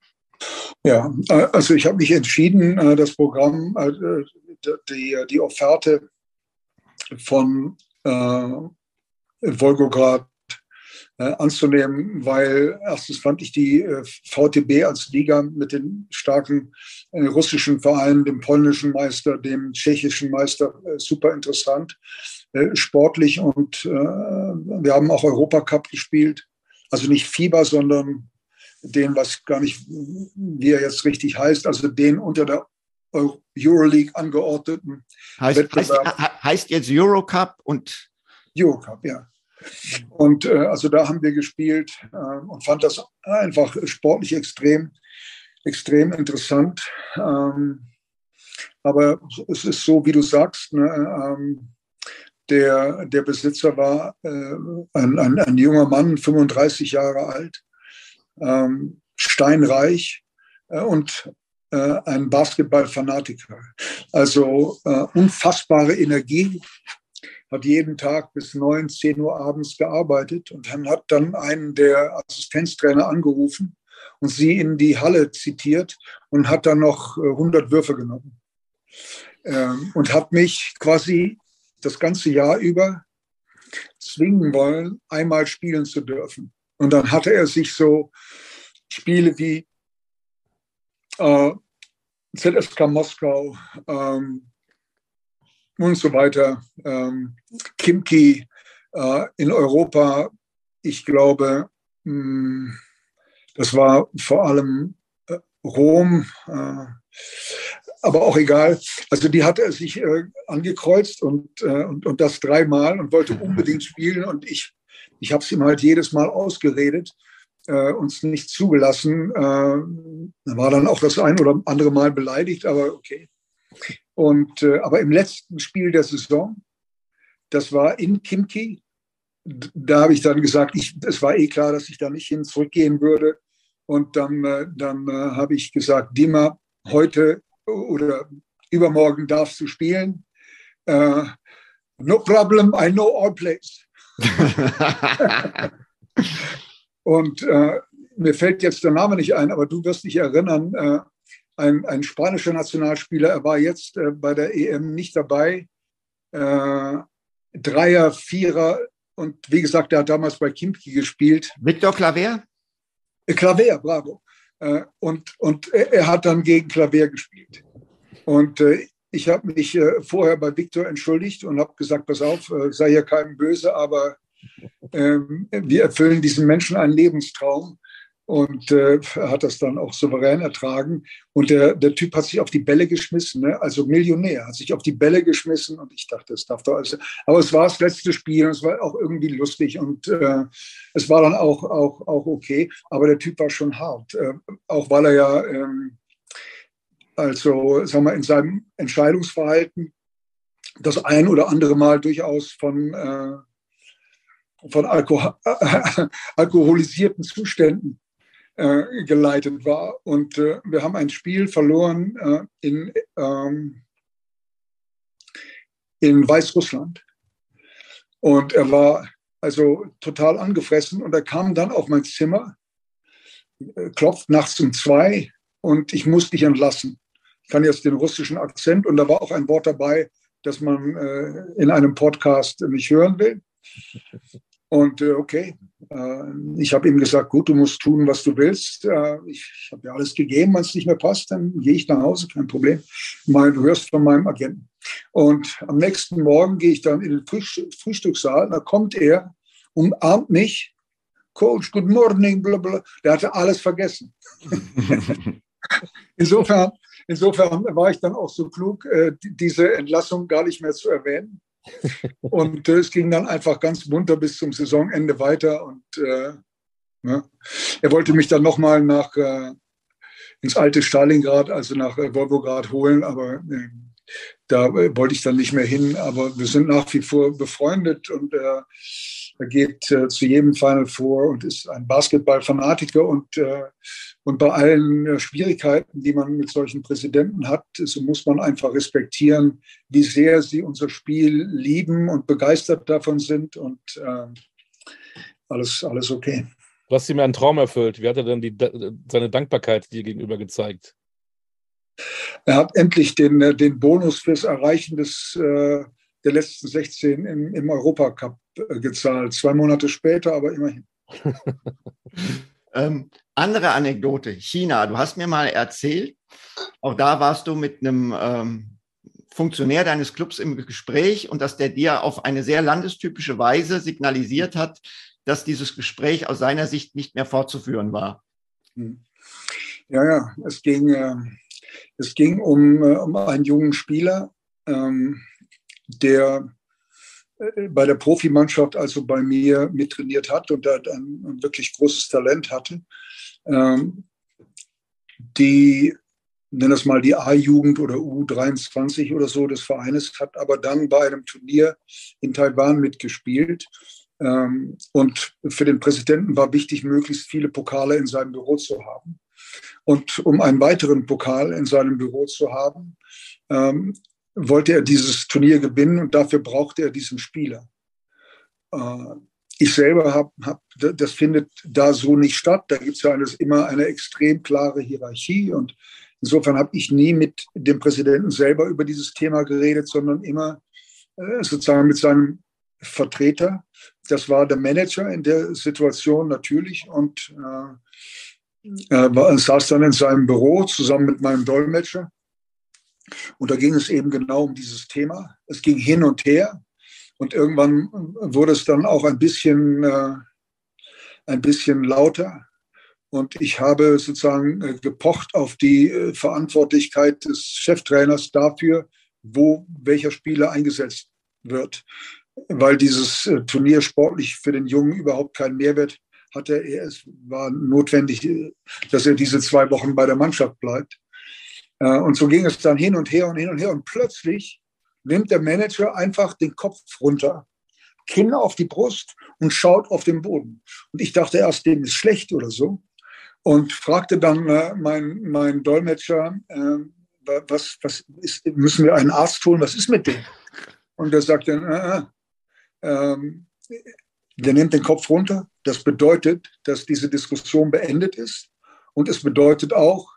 Ja, äh, also ich habe mich entschieden, äh, das Programm, äh, die, die Offerte von äh, Wolgograd äh, anzunehmen, weil erstens fand ich die äh, VTB als Liga mit den starken äh, russischen Vereinen, dem polnischen Meister, dem tschechischen Meister äh, super interessant, äh, sportlich und wir haben auch Europacup gespielt. Also nicht Fieber, sondern den, was gar nicht, wie er jetzt richtig heißt, also den unter der Euroleague angeordneten
heißt, Wettbewerb. Heißt, heißt jetzt Eurocup und
Eurocup, ja. Und äh, also da haben wir gespielt äh, und fand das einfach sportlich extrem, extrem interessant. Ähm, aber es ist so, wie du sagst, ne, ähm, der, der Besitzer war äh, ein, ein, ein, junger Mann, 35 Jahre alt, ähm, steinreich äh, und äh, ein Basketballfanatiker. Also äh, unfassbare Energie, hat jeden Tag bis 9, 10 Uhr abends gearbeitet und dann hat dann einen der Assistenztrainer angerufen und sie in die Halle zitiert und hat dann noch 100 äh, Würfe genommen ähm, und hat mich quasi das ganze Jahr über zwingen wollen, einmal spielen zu dürfen. Und dann hatte er sich so Spiele wie äh, ZSK Moskau ähm, und so weiter, ähm, Kimki äh, in Europa, ich glaube, mh, hm, das war vor allem äh, Rom, äh, aber auch egal. Also die hat er sich äh, angekreuzt und, äh, und, und das dreimal und wollte unbedingt spielen und ich ich habe es ihm halt jedes Mal ausgeredet, äh, uns nicht zugelassen. Äh, war dann auch das ein oder andere Mal beleidigt, aber okay. Und, äh, aber im letzten Spiel der Saison, das war in Kimki, da habe ich dann gesagt, ich, es war eh klar, dass ich da nicht hin zurückgehen würde. Und dann, äh, dann äh, habe ich gesagt, Dima, heute oder übermorgen darfst du spielen. Uh, no problem, I know all plays. <laughs> <laughs> und äh, mir fällt jetzt der Name nicht ein, aber du wirst dich erinnern, äh, ein, ein, spanischer Nationalspieler, er war jetzt äh, bei der EM nicht dabei. Äh, Dreier, Vierer und wie gesagt, er hat damals bei Kimki gespielt.
Victor Claver?
Klavier, bravo. Äh, und, und er hat dann gegen Klavier gespielt. Und äh, ich habe mich äh, vorher bei Viktor entschuldigt und habe gesagt, pass auf, sei hier keinem böse, aber wir erfüllen diesen Menschen einen Lebenstraum und äh, hat das dann auch souverän ertragen. Und der, der Typ hat sich auf die Bälle geschmissen, ne? also Millionär, hat sich auf die Bälle geschmissen und ich dachte, das darf doch alles. Aber es war das letzte Spiel und es war auch irgendwie lustig und äh, es war dann auch, auch, auch okay. Aber der Typ war schon hart, äh, auch weil er ja, ähm, also sagen wir, in seinem Entscheidungsverhalten das ein oder andere Mal durchaus von, äh, von Alko <laughs> alkoholisierten Zuständen äh, geleitet war. Und äh, wir haben ein Spiel verloren äh, in, ähm, in Weißrussland. Und er war also total angefressen und er kam dann auf mein Zimmer, äh, klopft nachts um zwei und ich muss dich entlassen. Ich kann jetzt den russischen Akzent und da war auch ein Wort dabei, das man äh, in einem Podcast nicht hören will. Und äh, okay, äh, ich habe ihm gesagt, gut, du musst tun, was du willst. Äh, ich, ich habe dir alles gegeben, wenn es nicht mehr passt, dann gehe ich nach Hause, kein Problem. Mal, du hörst von meinem Agenten. Und am nächsten Morgen gehe ich dann in den Frühstückssaal, da kommt er, umarmt mich, Coach, good morning, bla bla. Der hatte alles vergessen. <laughs> insofern, insofern war ich dann auch so klug, diese Entlassung gar nicht mehr zu erwähnen. Und äh, es ging dann einfach ganz munter bis zum Saisonende weiter. Und äh, ne? er wollte mich dann nochmal nach äh, ins alte Stalingrad, also nach äh, Volgograd holen, aber äh, da äh, wollte ich dann nicht mehr hin. Aber wir sind nach wie vor befreundet und er geht zu jedem Final vor und ist ein Basketball-Fanatiker und und bei allen äh, Schwierigkeiten, die man mit solchen Präsidenten hat, so muss man einfach respektieren, wie sehr sie unser Spiel lieben und begeistert davon sind und äh, alles, alles okay.
Du hast ihm einen Traum erfüllt. Wie hat er denn die, seine Dankbarkeit dir gegenüber gezeigt?
Er hat endlich den, äh, den Bonus fürs Erreichen des, äh, der letzten 16 im, im Europacup äh, gezahlt. Zwei Monate später, aber immerhin. <laughs>
ähm, andere Anekdote, China. Du hast mir mal erzählt, auch da warst du mit einem ähm, Funktionär deines Clubs im Gespräch und dass der dir auf eine sehr landestypische Weise signalisiert hat, dass dieses Gespräch aus seiner Sicht nicht mehr fortzuführen war.
Hm. Ja, ja, es ging, äh, es ging um, äh, um einen jungen Spieler, ähm, der äh, bei der Profimannschaft, also bei mir, mittrainiert hat und der ein, wirklich großes Talent hatte ähm, die, nennen das mal die A-Jugend oder U23 oder so des Vereines, hat aber dann bei einem Turnier in Taiwan mitgespielt. Ähm, und für den Präsidenten war wichtig, möglichst viele Pokale in seinem Büro zu haben. Und um einen weiteren Pokal in seinem Büro zu haben, ähm, wollte er dieses Turnier gewinnen und dafür brauchte er diesen Spieler. Äh, ich selber habe, hab, das findet da so nicht statt. Da gibt es ja alles, immer eine extrem klare Hierarchie. Und insofern habe ich nie mit dem Präsidenten selber über dieses Thema geredet, sondern immer äh, sozusagen mit seinem Vertreter. Das war der Manager in der Situation natürlich und äh, er saß dann in seinem Büro zusammen mit meinem Dolmetscher. Und da ging es eben genau um dieses Thema. Es ging hin und her. Und irgendwann wurde es dann auch ein bisschen, äh, ein bisschen lauter. Und ich habe sozusagen äh, gepocht auf die äh, Verantwortlichkeit des Cheftrainers dafür, wo welcher Spieler eingesetzt wird. Weil dieses äh, Turnier sportlich für den Jungen überhaupt keinen Mehrwert hatte. Es war notwendig, dass er diese zwei Wochen bei der Mannschaft bleibt. Äh, und so ging es dann hin und her und hin und her. Und plötzlich nimmt der Manager einfach den Kopf runter, Kinn auf die Brust und schaut auf den Boden. Und ich dachte erst, dem ist schlecht oder so. Und fragte dann äh, mein, mein Dolmetscher, äh, was, was ist, müssen wir einen Arzt holen, was ist mit dem? Und er sagte, äh, äh, ähm, der nimmt den Kopf runter. Das bedeutet, dass diese Diskussion beendet ist. Und es bedeutet auch,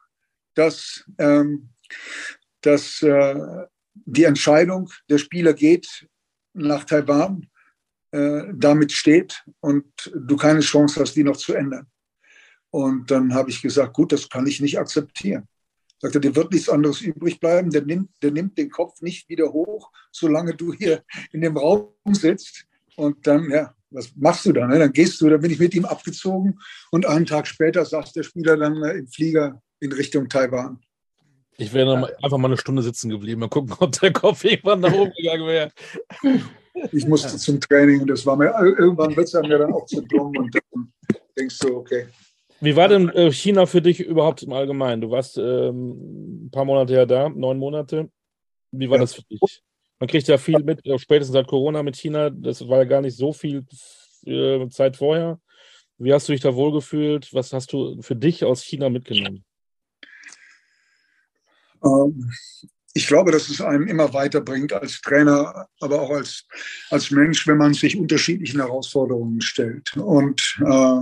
dass, ähm, dass äh, die Entscheidung der Spieler geht nach Taiwan, äh, damit steht und du keine Chance hast, die noch zu ändern. Und dann habe ich gesagt, gut, das kann ich nicht akzeptieren. Sagt er, dir wird nichts anderes übrig bleiben. Der nimmt, der nimmt den Kopf nicht wieder hoch, solange du hier in dem Raum sitzt. Und dann, ja, was machst du dann? Ne? Dann gehst du, dann bin ich mit ihm abgezogen und einen Tag später saß der Spieler dann äh, im Flieger in Richtung Taiwan.
Ich wäre noch mal, einfach mal eine Stunde sitzen geblieben. Mal gucken, ob der Kopf irgendwann nach oben gegangen wäre.
Ich musste zum Training und das war mir, irgendwann wird es mir dann auch zu dumm und dann denkst du, okay.
Wie war denn äh, China für dich überhaupt im Allgemeinen? Du warst ähm, ein paar Monate ja da, neun Monate. Wie war ja. das für dich? Man kriegt ja viel mit, spätestens seit Corona mit China. Das war ja gar nicht so viel äh, Zeit vorher. Wie hast du dich da wohlgefühlt? Was hast du für dich aus China mitgenommen?
Ähm, ich glaube, dass es einen immer weiterbringt als Trainer, aber auch als, als Mensch, wenn man sich unterschiedlichen Herausforderungen stellt. Und äh,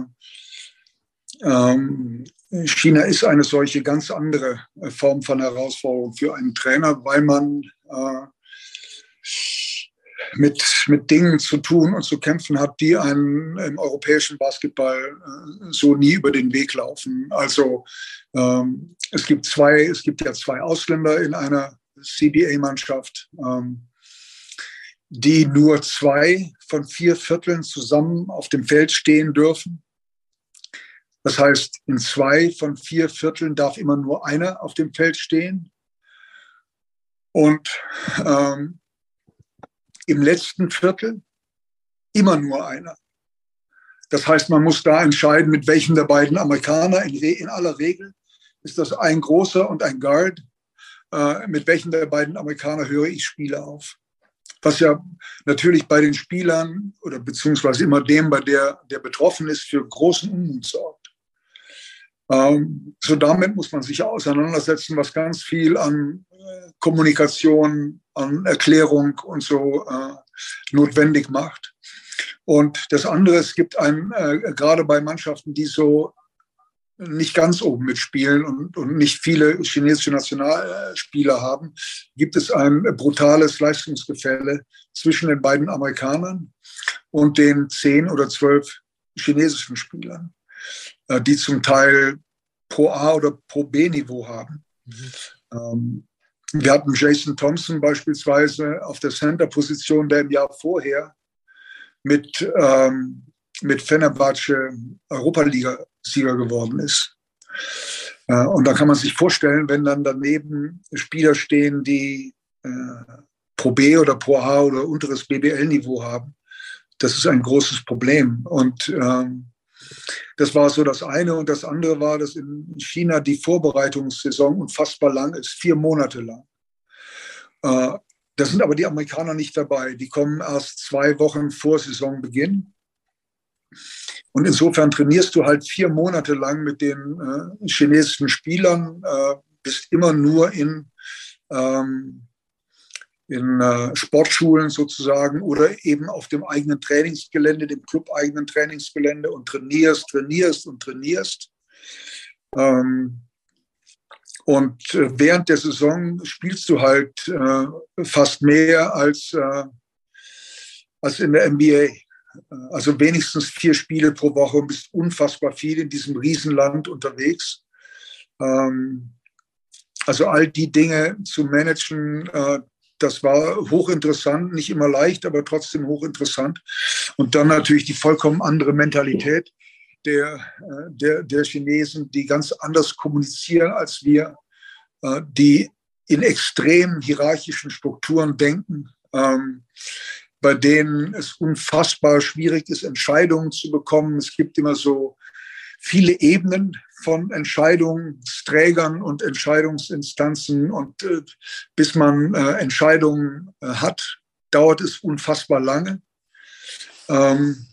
ähm, China ist eine solche ganz andere äh, Form von Herausforderung für einen Trainer, weil man äh, mit, mit Dingen zu tun und zu kämpfen hat, die einem im europäischen Basketball äh, so nie über den Weg laufen. Also ähm, es gibt zwei, es gibt ja zwei Ausländer in einer CBA-Mannschaft, ähm, die nur zwei von vier Vierteln zusammen auf dem Feld stehen dürfen. Das heißt, in zwei von vier Vierteln darf immer nur einer auf dem Feld stehen. Und ähm, im letzten Viertel immer nur einer. Das heißt, man muss da entscheiden, mit welchem der beiden Amerikaner, in, in aller Regel ist das ein großer und ein Guard, äh, mit welchem der beiden Amerikaner höre ich Spiele auf. Was ja natürlich bei den Spielern oder beziehungsweise immer dem, bei der, der betroffen ist, für großen Unmut sorgt. Ähm, so damit muss man sich auseinandersetzen, was ganz viel an äh, Kommunikation, an Erklärung und so äh, notwendig macht. Und das andere, es gibt ein, äh, gerade bei Mannschaften, die so nicht ganz oben mitspielen und, und nicht viele chinesische Nationalspieler haben, gibt es ein brutales Leistungsgefälle zwischen den beiden Amerikanern und den zehn oder zwölf chinesischen Spielern. Äh, die zum Teil Pro A oder Pro B Niveau haben. Mhm. Ähm, wir hatten Jason Thompson beispielsweise auf der Center-Position, der im Jahr vorher mit, ähm, mit Fenerbahce Europa-Liga-Sieger geworden ist. Äh, und da kann man sich vorstellen, wenn dann daneben Spieler stehen, die äh, Pro B oder Pro A oder unteres BBL-Niveau haben, das ist ein großes Problem. Und ähm, das war so das eine. Und das andere war, dass in China die Vorbereitungssaison unfassbar lang ist, vier Monate lang. Äh, da sind aber die Amerikaner nicht dabei. Die kommen erst zwei Wochen vor Saisonbeginn. Und insofern trainierst du halt vier Monate lang mit den äh, chinesischen Spielern, äh, bist immer nur in ähm, in äh, Sportschulen sozusagen oder eben auf dem eigenen Trainingsgelände, dem club-eigenen Trainingsgelände und trainierst, trainierst und trainierst. Ähm, und äh, während der Saison spielst du halt äh, fast mehr als, äh, als in der NBA. Also wenigstens vier Spiele pro Woche und bist unfassbar viel in diesem Riesenland unterwegs. Ähm, also all die Dinge zu managen, äh, das war hochinteressant, nicht immer leicht, aber trotzdem hochinteressant. Und dann natürlich die vollkommen andere Mentalität der, äh, der, der Chinesen, die ganz anders kommunizieren als wir, äh, die in extrem hierarchischen Strukturen denken, ähm, bei denen es unfassbar schwierig ist, Entscheidungen zu bekommen. Es gibt immer so viele Ebenen von Entscheidungsträgern und Entscheidungsinstanzen. Und äh, bis man äh, Entscheidungen äh, hat, dauert es unfassbar lange. Ähm,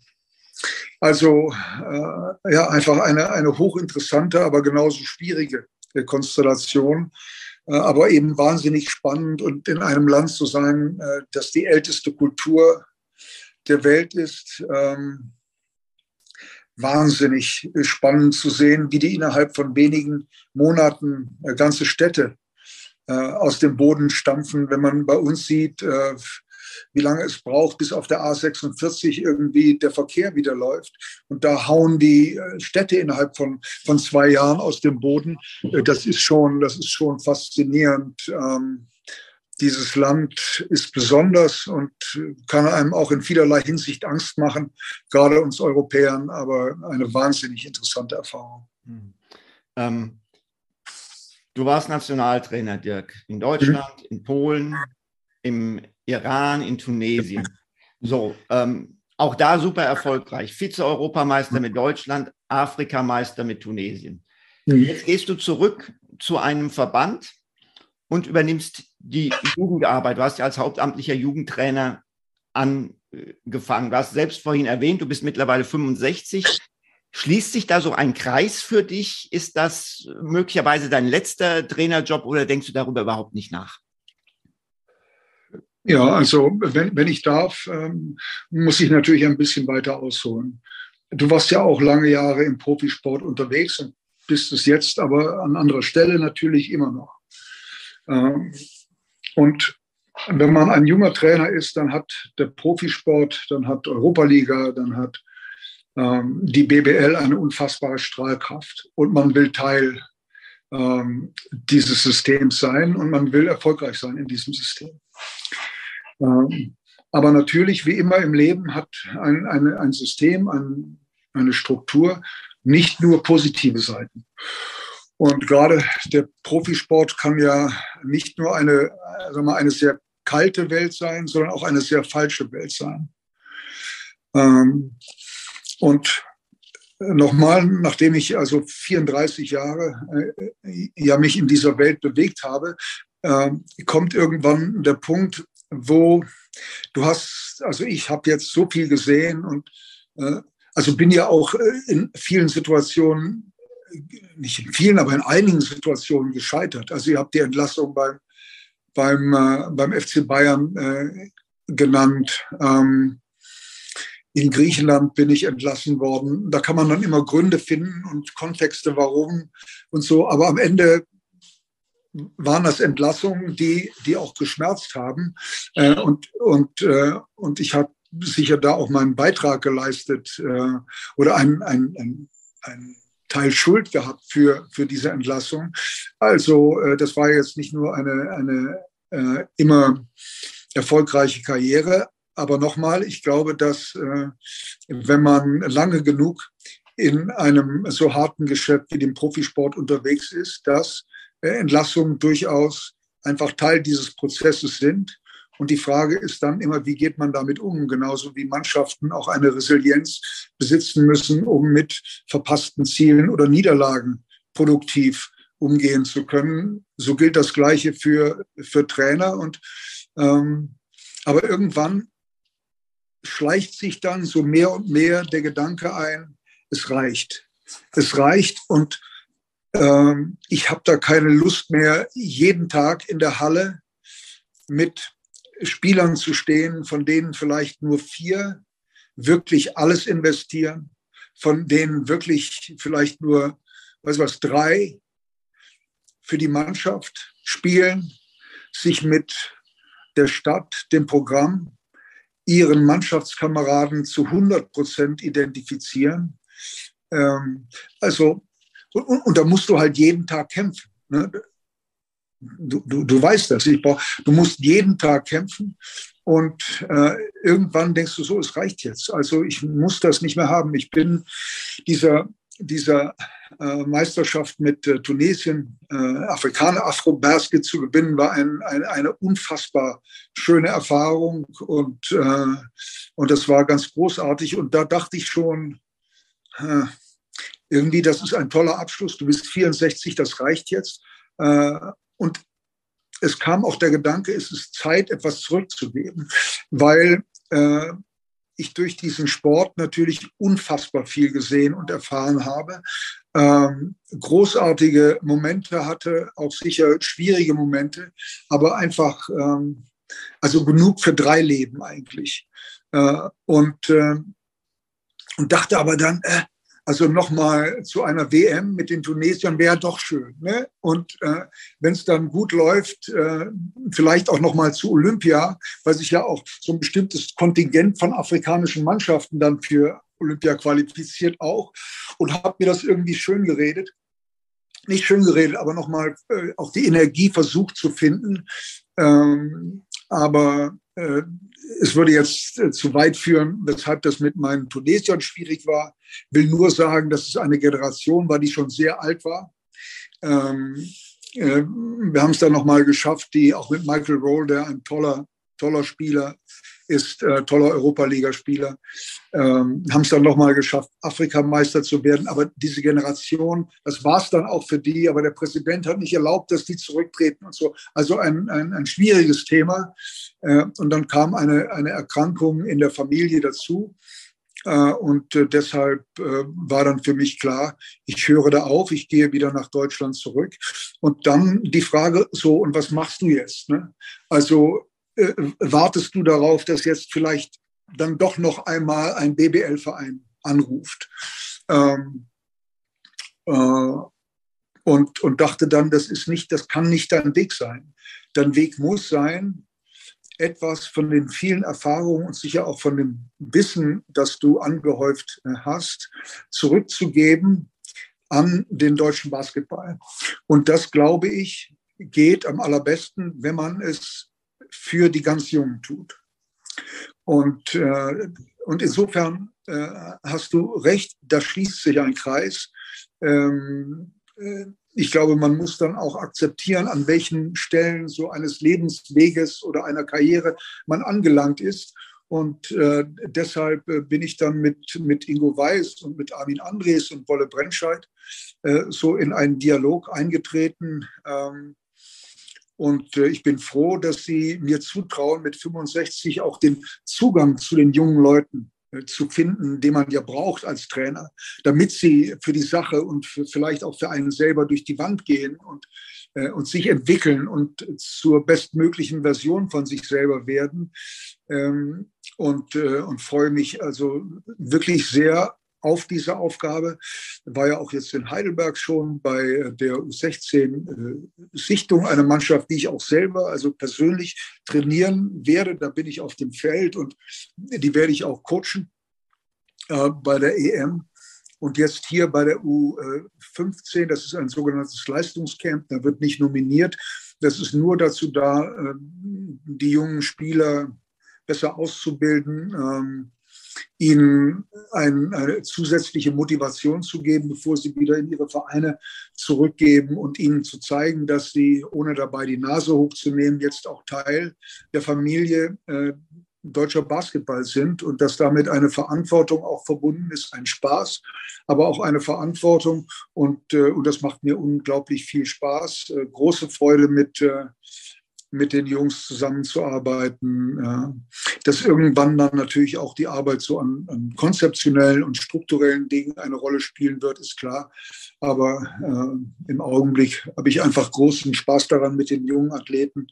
also äh, ja, einfach eine, eine hochinteressante, aber genauso schwierige äh, Konstellation. Äh, aber eben wahnsinnig spannend und in einem Land zu sein, das die älteste Kultur der Welt ist. Ähm, wahnsinnig spannend zu sehen, wie die innerhalb von wenigen Monaten ganze Städte äh, aus dem Boden stampfen. Wenn man bei uns sieht, äh, wie lange es braucht, bis auf der A46 irgendwie der Verkehr wieder läuft. Und da hauen die äh, Städte innerhalb von, von zwei Jahren aus dem Boden. Äh, das ist schon, das ist schon faszinierend. Ähm, dieses Land ist besonders und kann einem auch in vielerlei Hinsicht Angst machen, gerade uns Europäern, aber eine wahnsinnig interessante Erfahrung.
Hm. Ähm, du warst Nationaltrainer, Dirk, in Deutschland, mhm. in Polen, im Iran, in Tunesien. So, ähm, auch da super erfolgreich. Vize-Europameister mit Deutschland, Afrikameister mit Tunesien. Mhm. Jetzt gehst du zurück zu einem Verband und übernimmst die Jugendarbeit. Du hast ja als hauptamtlicher Jugendtrainer angefangen. Du hast selbst vorhin erwähnt, du bist mittlerweile 65. Schließt sich da so ein Kreis für dich? Ist das möglicherweise dein letzter Trainerjob oder denkst du darüber überhaupt nicht nach?
Ja, also wenn, wenn ich darf, ähm, muss ich natürlich ein bisschen weiter ausholen. Du warst ja auch lange Jahre im Profisport unterwegs und bist es jetzt aber an anderer Stelle natürlich immer noch. Ähm, und wenn man ein junger Trainer ist, dann hat der Profisport, dann hat Europaliga, dann hat ähm, die BBL eine unfassbare Strahlkraft und man will Teil ähm, dieses Systems sein und man will erfolgreich sein in diesem System. Ähm, aber natürlich, wie immer im Leben, hat ein, eine, ein System, ein, eine Struktur nicht nur positive Seiten. Und gerade der Profisport kann ja nicht nur eine, sagen wir, eine sehr kalte Welt sein, sondern auch eine sehr falsche Welt sein. Ähm, und nochmal, nachdem ich also 34 Jahre äh, ja mich in dieser Welt bewegt habe, äh, kommt irgendwann der Punkt, wo du hast, also ich habe jetzt so viel gesehen und äh, also bin ja auch äh, in vielen Situationen nicht in vielen, aber in einigen Situationen gescheitert. Also ihr habt die Entlassung beim, beim, äh, beim FC Bayern äh, genannt. Ähm, in Griechenland bin ich entlassen worden. Da kann man dann immer Gründe finden und Kontexte, warum und so. Aber am Ende waren das Entlassungen, die, die auch geschmerzt haben. Äh, und, und, äh, und ich habe sicher da auch meinen Beitrag geleistet äh, oder ein, ein, ein, ein Teil Schuld gehabt für, für diese Entlassung. Also äh, das war jetzt nicht nur eine, eine äh, immer erfolgreiche Karriere, aber nochmal, ich glaube, dass äh, wenn man lange genug in einem so harten Geschäft wie dem Profisport unterwegs ist, dass äh, Entlassungen durchaus einfach Teil dieses Prozesses sind und die Frage ist dann immer, wie geht man damit um? Genauso wie Mannschaften auch eine Resilienz besitzen müssen, um mit verpassten Zielen oder Niederlagen produktiv umgehen zu können. So gilt das Gleiche für, für Trainer. Und, ähm, aber irgendwann schleicht sich dann so mehr und mehr der Gedanke ein, es reicht. Es reicht und ähm, ich habe da keine Lust mehr, jeden Tag in der Halle mit Spielern zu stehen, von denen vielleicht nur vier wirklich alles investieren, von denen wirklich vielleicht nur, weiß was, drei für die Mannschaft spielen, sich mit der Stadt, dem Programm, ihren Mannschaftskameraden zu 100 Prozent identifizieren. Ähm, also, und, und, da musst du halt jeden Tag kämpfen. Ne? Du, du, du weißt das. Ich brauch, du musst jeden Tag kämpfen und äh, irgendwann denkst du so, es reicht jetzt. Also ich muss das nicht mehr haben. Ich bin dieser, dieser äh, Meisterschaft mit äh, Tunesien, äh, Afrikaner, Afro-Basket zu gewinnen, war ein, ein, eine unfassbar schöne Erfahrung und, äh, und das war ganz großartig. Und da dachte ich schon, äh, irgendwie, das ist ein toller Abschluss. Du bist 64, das reicht jetzt. Und es kam auch der Gedanke, es ist Zeit, etwas zurückzugeben, weil äh, ich durch diesen Sport natürlich unfassbar viel gesehen und erfahren habe. Ähm, großartige Momente hatte, auch sicher schwierige Momente, aber einfach, ähm, also genug für drei Leben eigentlich. Äh, und, äh, und dachte aber dann, äh, also nochmal zu einer WM mit den Tunesiern wäre doch schön. Ne? Und äh, wenn es dann gut läuft, äh, vielleicht auch nochmal zu Olympia, weil sich ja auch so ein bestimmtes Kontingent von afrikanischen Mannschaften dann für Olympia qualifiziert auch. Und habe mir das irgendwie schön geredet. Nicht schön geredet, aber nochmal äh, auch die Energie versucht zu finden. Ähm, aber es würde jetzt äh, zu weit führen, weshalb das mit meinen Tunesiern schwierig war. Will nur sagen, dass es eine Generation war, die schon sehr alt war. Ähm, äh, wir haben es dann nochmal geschafft, die auch mit Michael Roll, der ein toller, toller Spieler ist, äh, toller Europaligaspieler, ähm, haben es dann nochmal geschafft, Afrikameister zu werden. Aber diese Generation, das war es dann auch für die, aber der Präsident hat nicht erlaubt, dass die zurücktreten und so. Also ein, ein, ein schwieriges Thema. Äh, und dann kam eine, eine Erkrankung in der Familie dazu. Äh, und äh, deshalb war dann für mich klar, ich höre da auf, ich gehe wieder nach Deutschland zurück. Und dann die Frage so, und was machst du jetzt? Ne? Also wartest du darauf, dass jetzt vielleicht dann doch noch einmal ein BBL-Verein anruft? Ähm, und, und dachte dann, das ist nicht, das kann nicht dein Weg sein. Dein Weg muss sein, etwas von den vielen Erfahrungen und sicher auch von dem Wissen, das du angehäuft äh, hast, zurückzugeben an den deutschen Basketball. Und das, glaube ich, geht am allerbesten, wenn man es für die ganz Jungen tut. Und, äh, und insofern äh, hast du recht, da schließt sich ein Kreis. Ähm, äh, ich glaube, man muss dann auch akzeptieren, an welchen Stellen so eines Lebensweges oder einer Karriere man angelangt ist. Und äh, deshalb äh, bin ich dann mit, mit Ingo Weiß und mit Armin Andres und Wolle Brennscheid äh, so in einen Dialog eingetreten. Ähm, und äh, ich bin froh, dass sie mir zutrauen, mit 65 auch den Zugang zu den jungen Leuten äh, zu finden, den man ja braucht als Trainer, damit sie für die Sache und für, vielleicht auch für einen selber durch die Wand gehen und, äh, und sich entwickeln und zur bestmöglichen Version von sich selber werden. Ähm, und, äh, und freue mich also wirklich sehr auf diese Aufgabe. War ja auch jetzt in Heidelberg schon bei der U16-Sichtung einer Mannschaft, die ich auch selber, also persönlich trainieren werde. Da bin ich auf dem Feld und die werde ich auch coachen äh, bei der EM. Und jetzt hier bei der U15, das ist ein sogenanntes Leistungscamp, da wird nicht nominiert. Das ist nur dazu da, äh, die jungen Spieler besser auszubilden, ähm, ihnen ein, eine zusätzliche Motivation zu geben, bevor sie wieder in ihre Vereine zurückgeben und ihnen zu zeigen, dass sie, ohne dabei die Nase hochzunehmen, jetzt auch Teil der Familie äh, deutscher Basketball sind und dass damit eine Verantwortung auch verbunden ist, ein Spaß, aber auch eine Verantwortung. Und, äh, und das macht mir unglaublich viel Spaß, äh, große Freude mit äh, mit den Jungs zusammenzuarbeiten, dass irgendwann dann natürlich auch die Arbeit so an, an, konzeptionellen und strukturellen Dingen eine Rolle spielen wird, ist klar. Aber äh, im Augenblick habe ich einfach großen Spaß daran, mit den jungen Athleten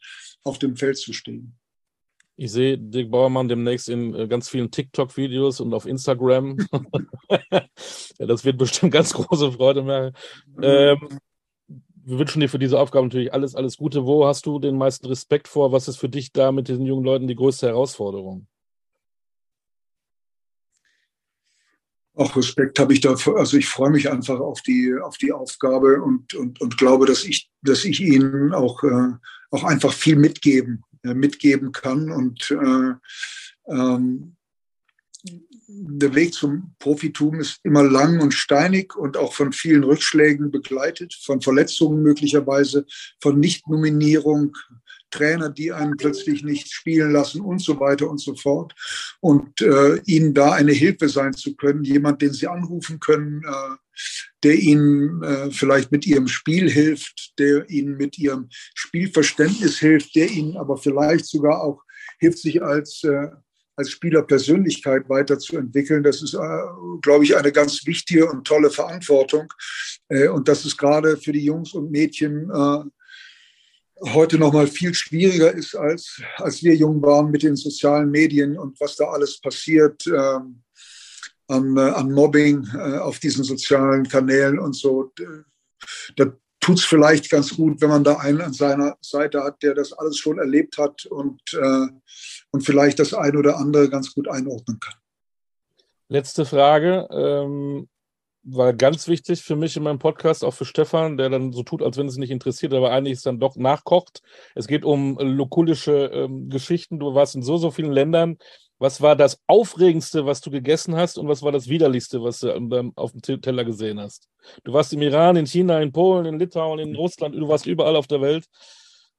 auf dem Feld zu stehen.
Ich sehe Dick Bauermann demnächst in äh, ganz vielen TikTok-Videos und auf Instagram. <laughs> ja, das wird bestimmt ganz große Freude machen. Mhm. Ähm, wir wünschen dir für diese Aufgabe natürlich alles, alles Gute. Wo hast du den meisten Respekt vor? Was ist für dich da mit diesen jungen Leuten die größte Herausforderung?
Auch Respekt habe ich dafür. Also ich freue mich einfach auf die, auf die Aufgabe und, und, und glaube, dass ich, dass ich ihnen auch, äh, auch einfach viel mitgeben, äh, mitgeben kann. Und äh, ähm, der Weg zum Profitum ist immer lang und steinig und auch von vielen Rückschlägen begleitet, von Verletzungen möglicherweise, von Nichtnominierung, Trainer, die einen plötzlich nicht spielen lassen und so weiter und so fort. Und äh, ihnen da eine Hilfe sein zu können, jemand, den sie anrufen können, äh, der ihnen äh, vielleicht mit ihrem Spiel hilft, der ihnen mit ihrem Spielverständnis hilft, der ihnen aber vielleicht sogar auch hilft, sich als äh, als Spielerpersönlichkeit weiterzuentwickeln. Das ist, äh, glaube ich, eine ganz wichtige und tolle Verantwortung. Äh, und das ist gerade für die Jungs und Mädchen äh, heute noch mal viel schwieriger ist, als, als wir jung waren mit den sozialen Medien und was da alles passiert. Ähm, an, an Mobbing auf diesen sozialen Kanälen und so. Da tut es vielleicht ganz gut, wenn man da einen an seiner Seite hat, der das alles schon erlebt hat und, äh, und vielleicht das ein oder andere ganz gut einordnen kann.
Letzte Frage. Ähm, war ganz wichtig für mich in meinem Podcast, auch für Stefan, der dann so tut, als wenn es nicht interessiert, aber eigentlich es dann doch nachkocht. Es geht um lokulische ähm, Geschichten. Du warst in so, so vielen Ländern. Was war das Aufregendste, was du gegessen hast und was war das Widerlichste, was du auf dem Teller gesehen hast? Du warst im Iran, in China, in Polen, in Litauen, in Russland, du warst überall auf der Welt.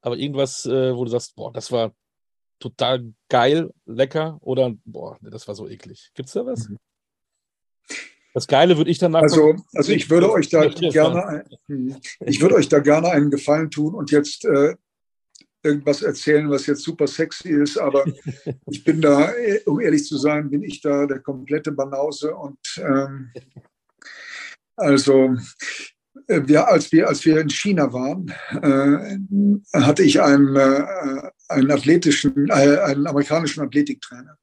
Aber irgendwas, äh, wo du sagst, boah, das war total geil, lecker oder boah, das war so eklig. Gibt es da was? Mhm. Das Geile würde ich dann
nach. Also, also ich würde euch da gerne, hm, ich würde euch da gerne einen Gefallen tun und jetzt äh, irgendwas erzählen, was jetzt super sexy ist, aber <laughs> ich bin da, um ehrlich zu sein, bin ich da der komplette Banause und ähm, also äh, wir, als wir, als wir in China waren, äh, hatte ich einen, äh, einen athletischen, äh, einen amerikanischen Athletiktrainer.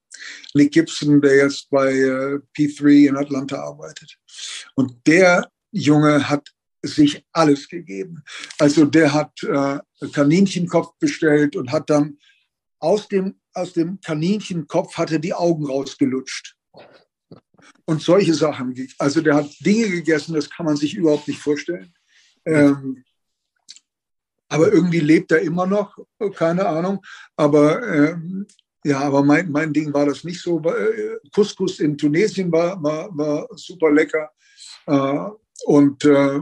Nick Gibson, der jetzt bei äh, P3 in Atlanta arbeitet. Und der Junge hat sich alles gegeben. Also der hat äh, Kaninchenkopf bestellt und hat dann aus dem, aus dem Kaninchenkopf hat er die Augen rausgelutscht. Und solche Sachen. Also der hat Dinge gegessen, das kann man sich überhaupt nicht vorstellen. Ähm, aber irgendwie lebt er immer noch, keine Ahnung. Aber ähm, ja, aber mein, mein Ding war das nicht so. Äh, Couscous in Tunesien war, war, war super lecker. Äh, und, äh,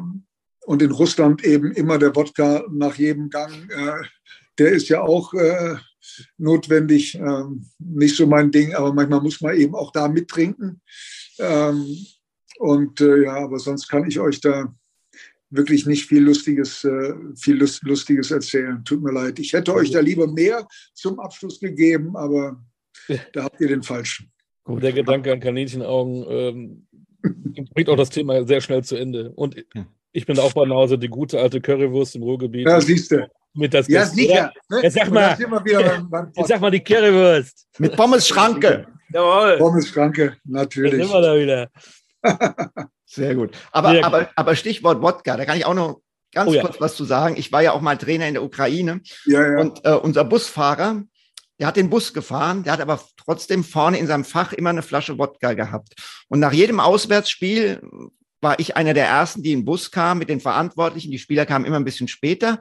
und in Russland eben immer der Wodka nach jedem Gang. Der ist ja auch notwendig. Ähm, nicht so mein Ding, aber manchmal muss man eben auch da mittrinken. Ähm, und ja, aber sonst kann ich euch da wirklich nicht viel Lustiges, äh, viel Lustiges erzählen. Tut mir leid. Ich hätte euch da lieber mehr zum Abschluss gegeben, aber da habt ihr den falschen.
Gut, der Gedanke an Kaninchenaugen ähm, <laughs> bringt auch das Thema sehr schnell zu Ende. Und ich bin auch bei Hause die gute alte Currywurst im Ruhrgebiet.
Ja, siehst du.
Mit das
ja, sicher.
Ne? Jetzt sag mal, beim, beim <laughs> jetzt sag mal die Currywurst.
Mit Pommes-Schranke.
Jawohl. Pommes-Schranke, natürlich.
Dann sind wir da
wieder. <laughs> Sehr gut. Aber, Sehr aber, aber Stichwort Wodka, da kann ich auch noch ganz oh, kurz ja. was zu sagen. Ich war ja auch mal Trainer in der Ukraine. Ja, ja. Und äh, unser Busfahrer, der hat den Bus gefahren, der hat aber trotzdem vorne in seinem Fach immer eine Flasche Wodka gehabt. Und nach jedem Auswärtsspiel war ich einer der ersten, die in den Bus kam mit den Verantwortlichen. Die Spieler kamen immer ein bisschen später.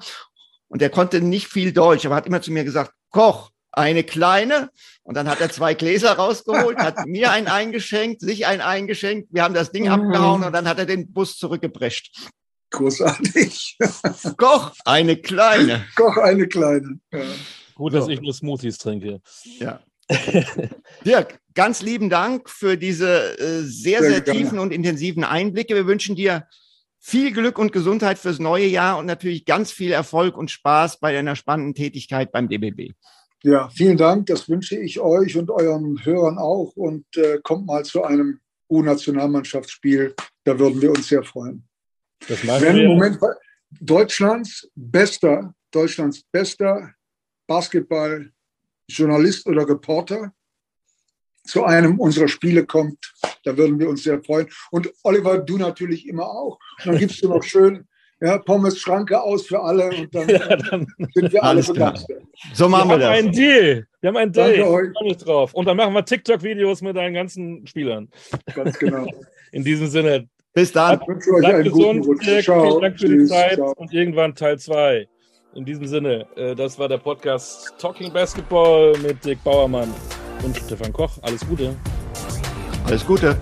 Und der konnte nicht viel Deutsch, aber hat immer zu mir gesagt, Koch, eine kleine. Und dann hat er zwei Gläser rausgeholt, hat <laughs> mir einen eingeschenkt, sich einen eingeschenkt. Wir haben das Ding mhm. abgehauen und dann hat er den Bus zurückgeprescht.
Großartig. <laughs>
Koch, eine kleine. <laughs>
Koch, eine kleine. Ja.
Gut, dass so. ich nur Smoothies trinke.
Ja. Dirk, ganz lieben Dank für diese äh, sehr, sehr, sehr tiefen und intensiven Einblicke. Wir wünschen dir viel Glück und Gesundheit fürs neue Jahr und natürlich ganz viel Erfolg und Spaß bei deiner spannenden Tätigkeit beim DBB.
Ja, vielen Dank. Das wünsche ich euch und euren Hörern auch. Und äh, kommt mal zu einem U-Nationalmannschaftsspiel. Da würden wir uns sehr freuen. Das Wenn im Moment Deutschlands bester, Deutschlands bester Basketball-Journalist oder Reporter zu einem unserer Spiele kommt, da würden wir uns sehr freuen. Und Oliver, du natürlich immer auch. Und dann gibst du noch schön ja, Pommes Schranke aus für alle und dann, <laughs> ja, dann sind wir alle begeistert.
So machen wir, wir das. Einen Deal. Wir haben einen Deal. Ich freue mich drauf. Und dann machen wir TikTok-Videos mit deinen ganzen Spielern.
Ganz genau. <laughs>
In diesem Sinne.
Bis dann.
Ich wünsche euch einen gesund. Guten Rutsch. Ciao. Vielen Dank für die Zeit Ciao. und irgendwann Teil 2. In diesem Sinne, äh, das war der Podcast Talking Basketball mit Dick Bauermann und Stefan Koch. Alles Gute.
Alles Gute.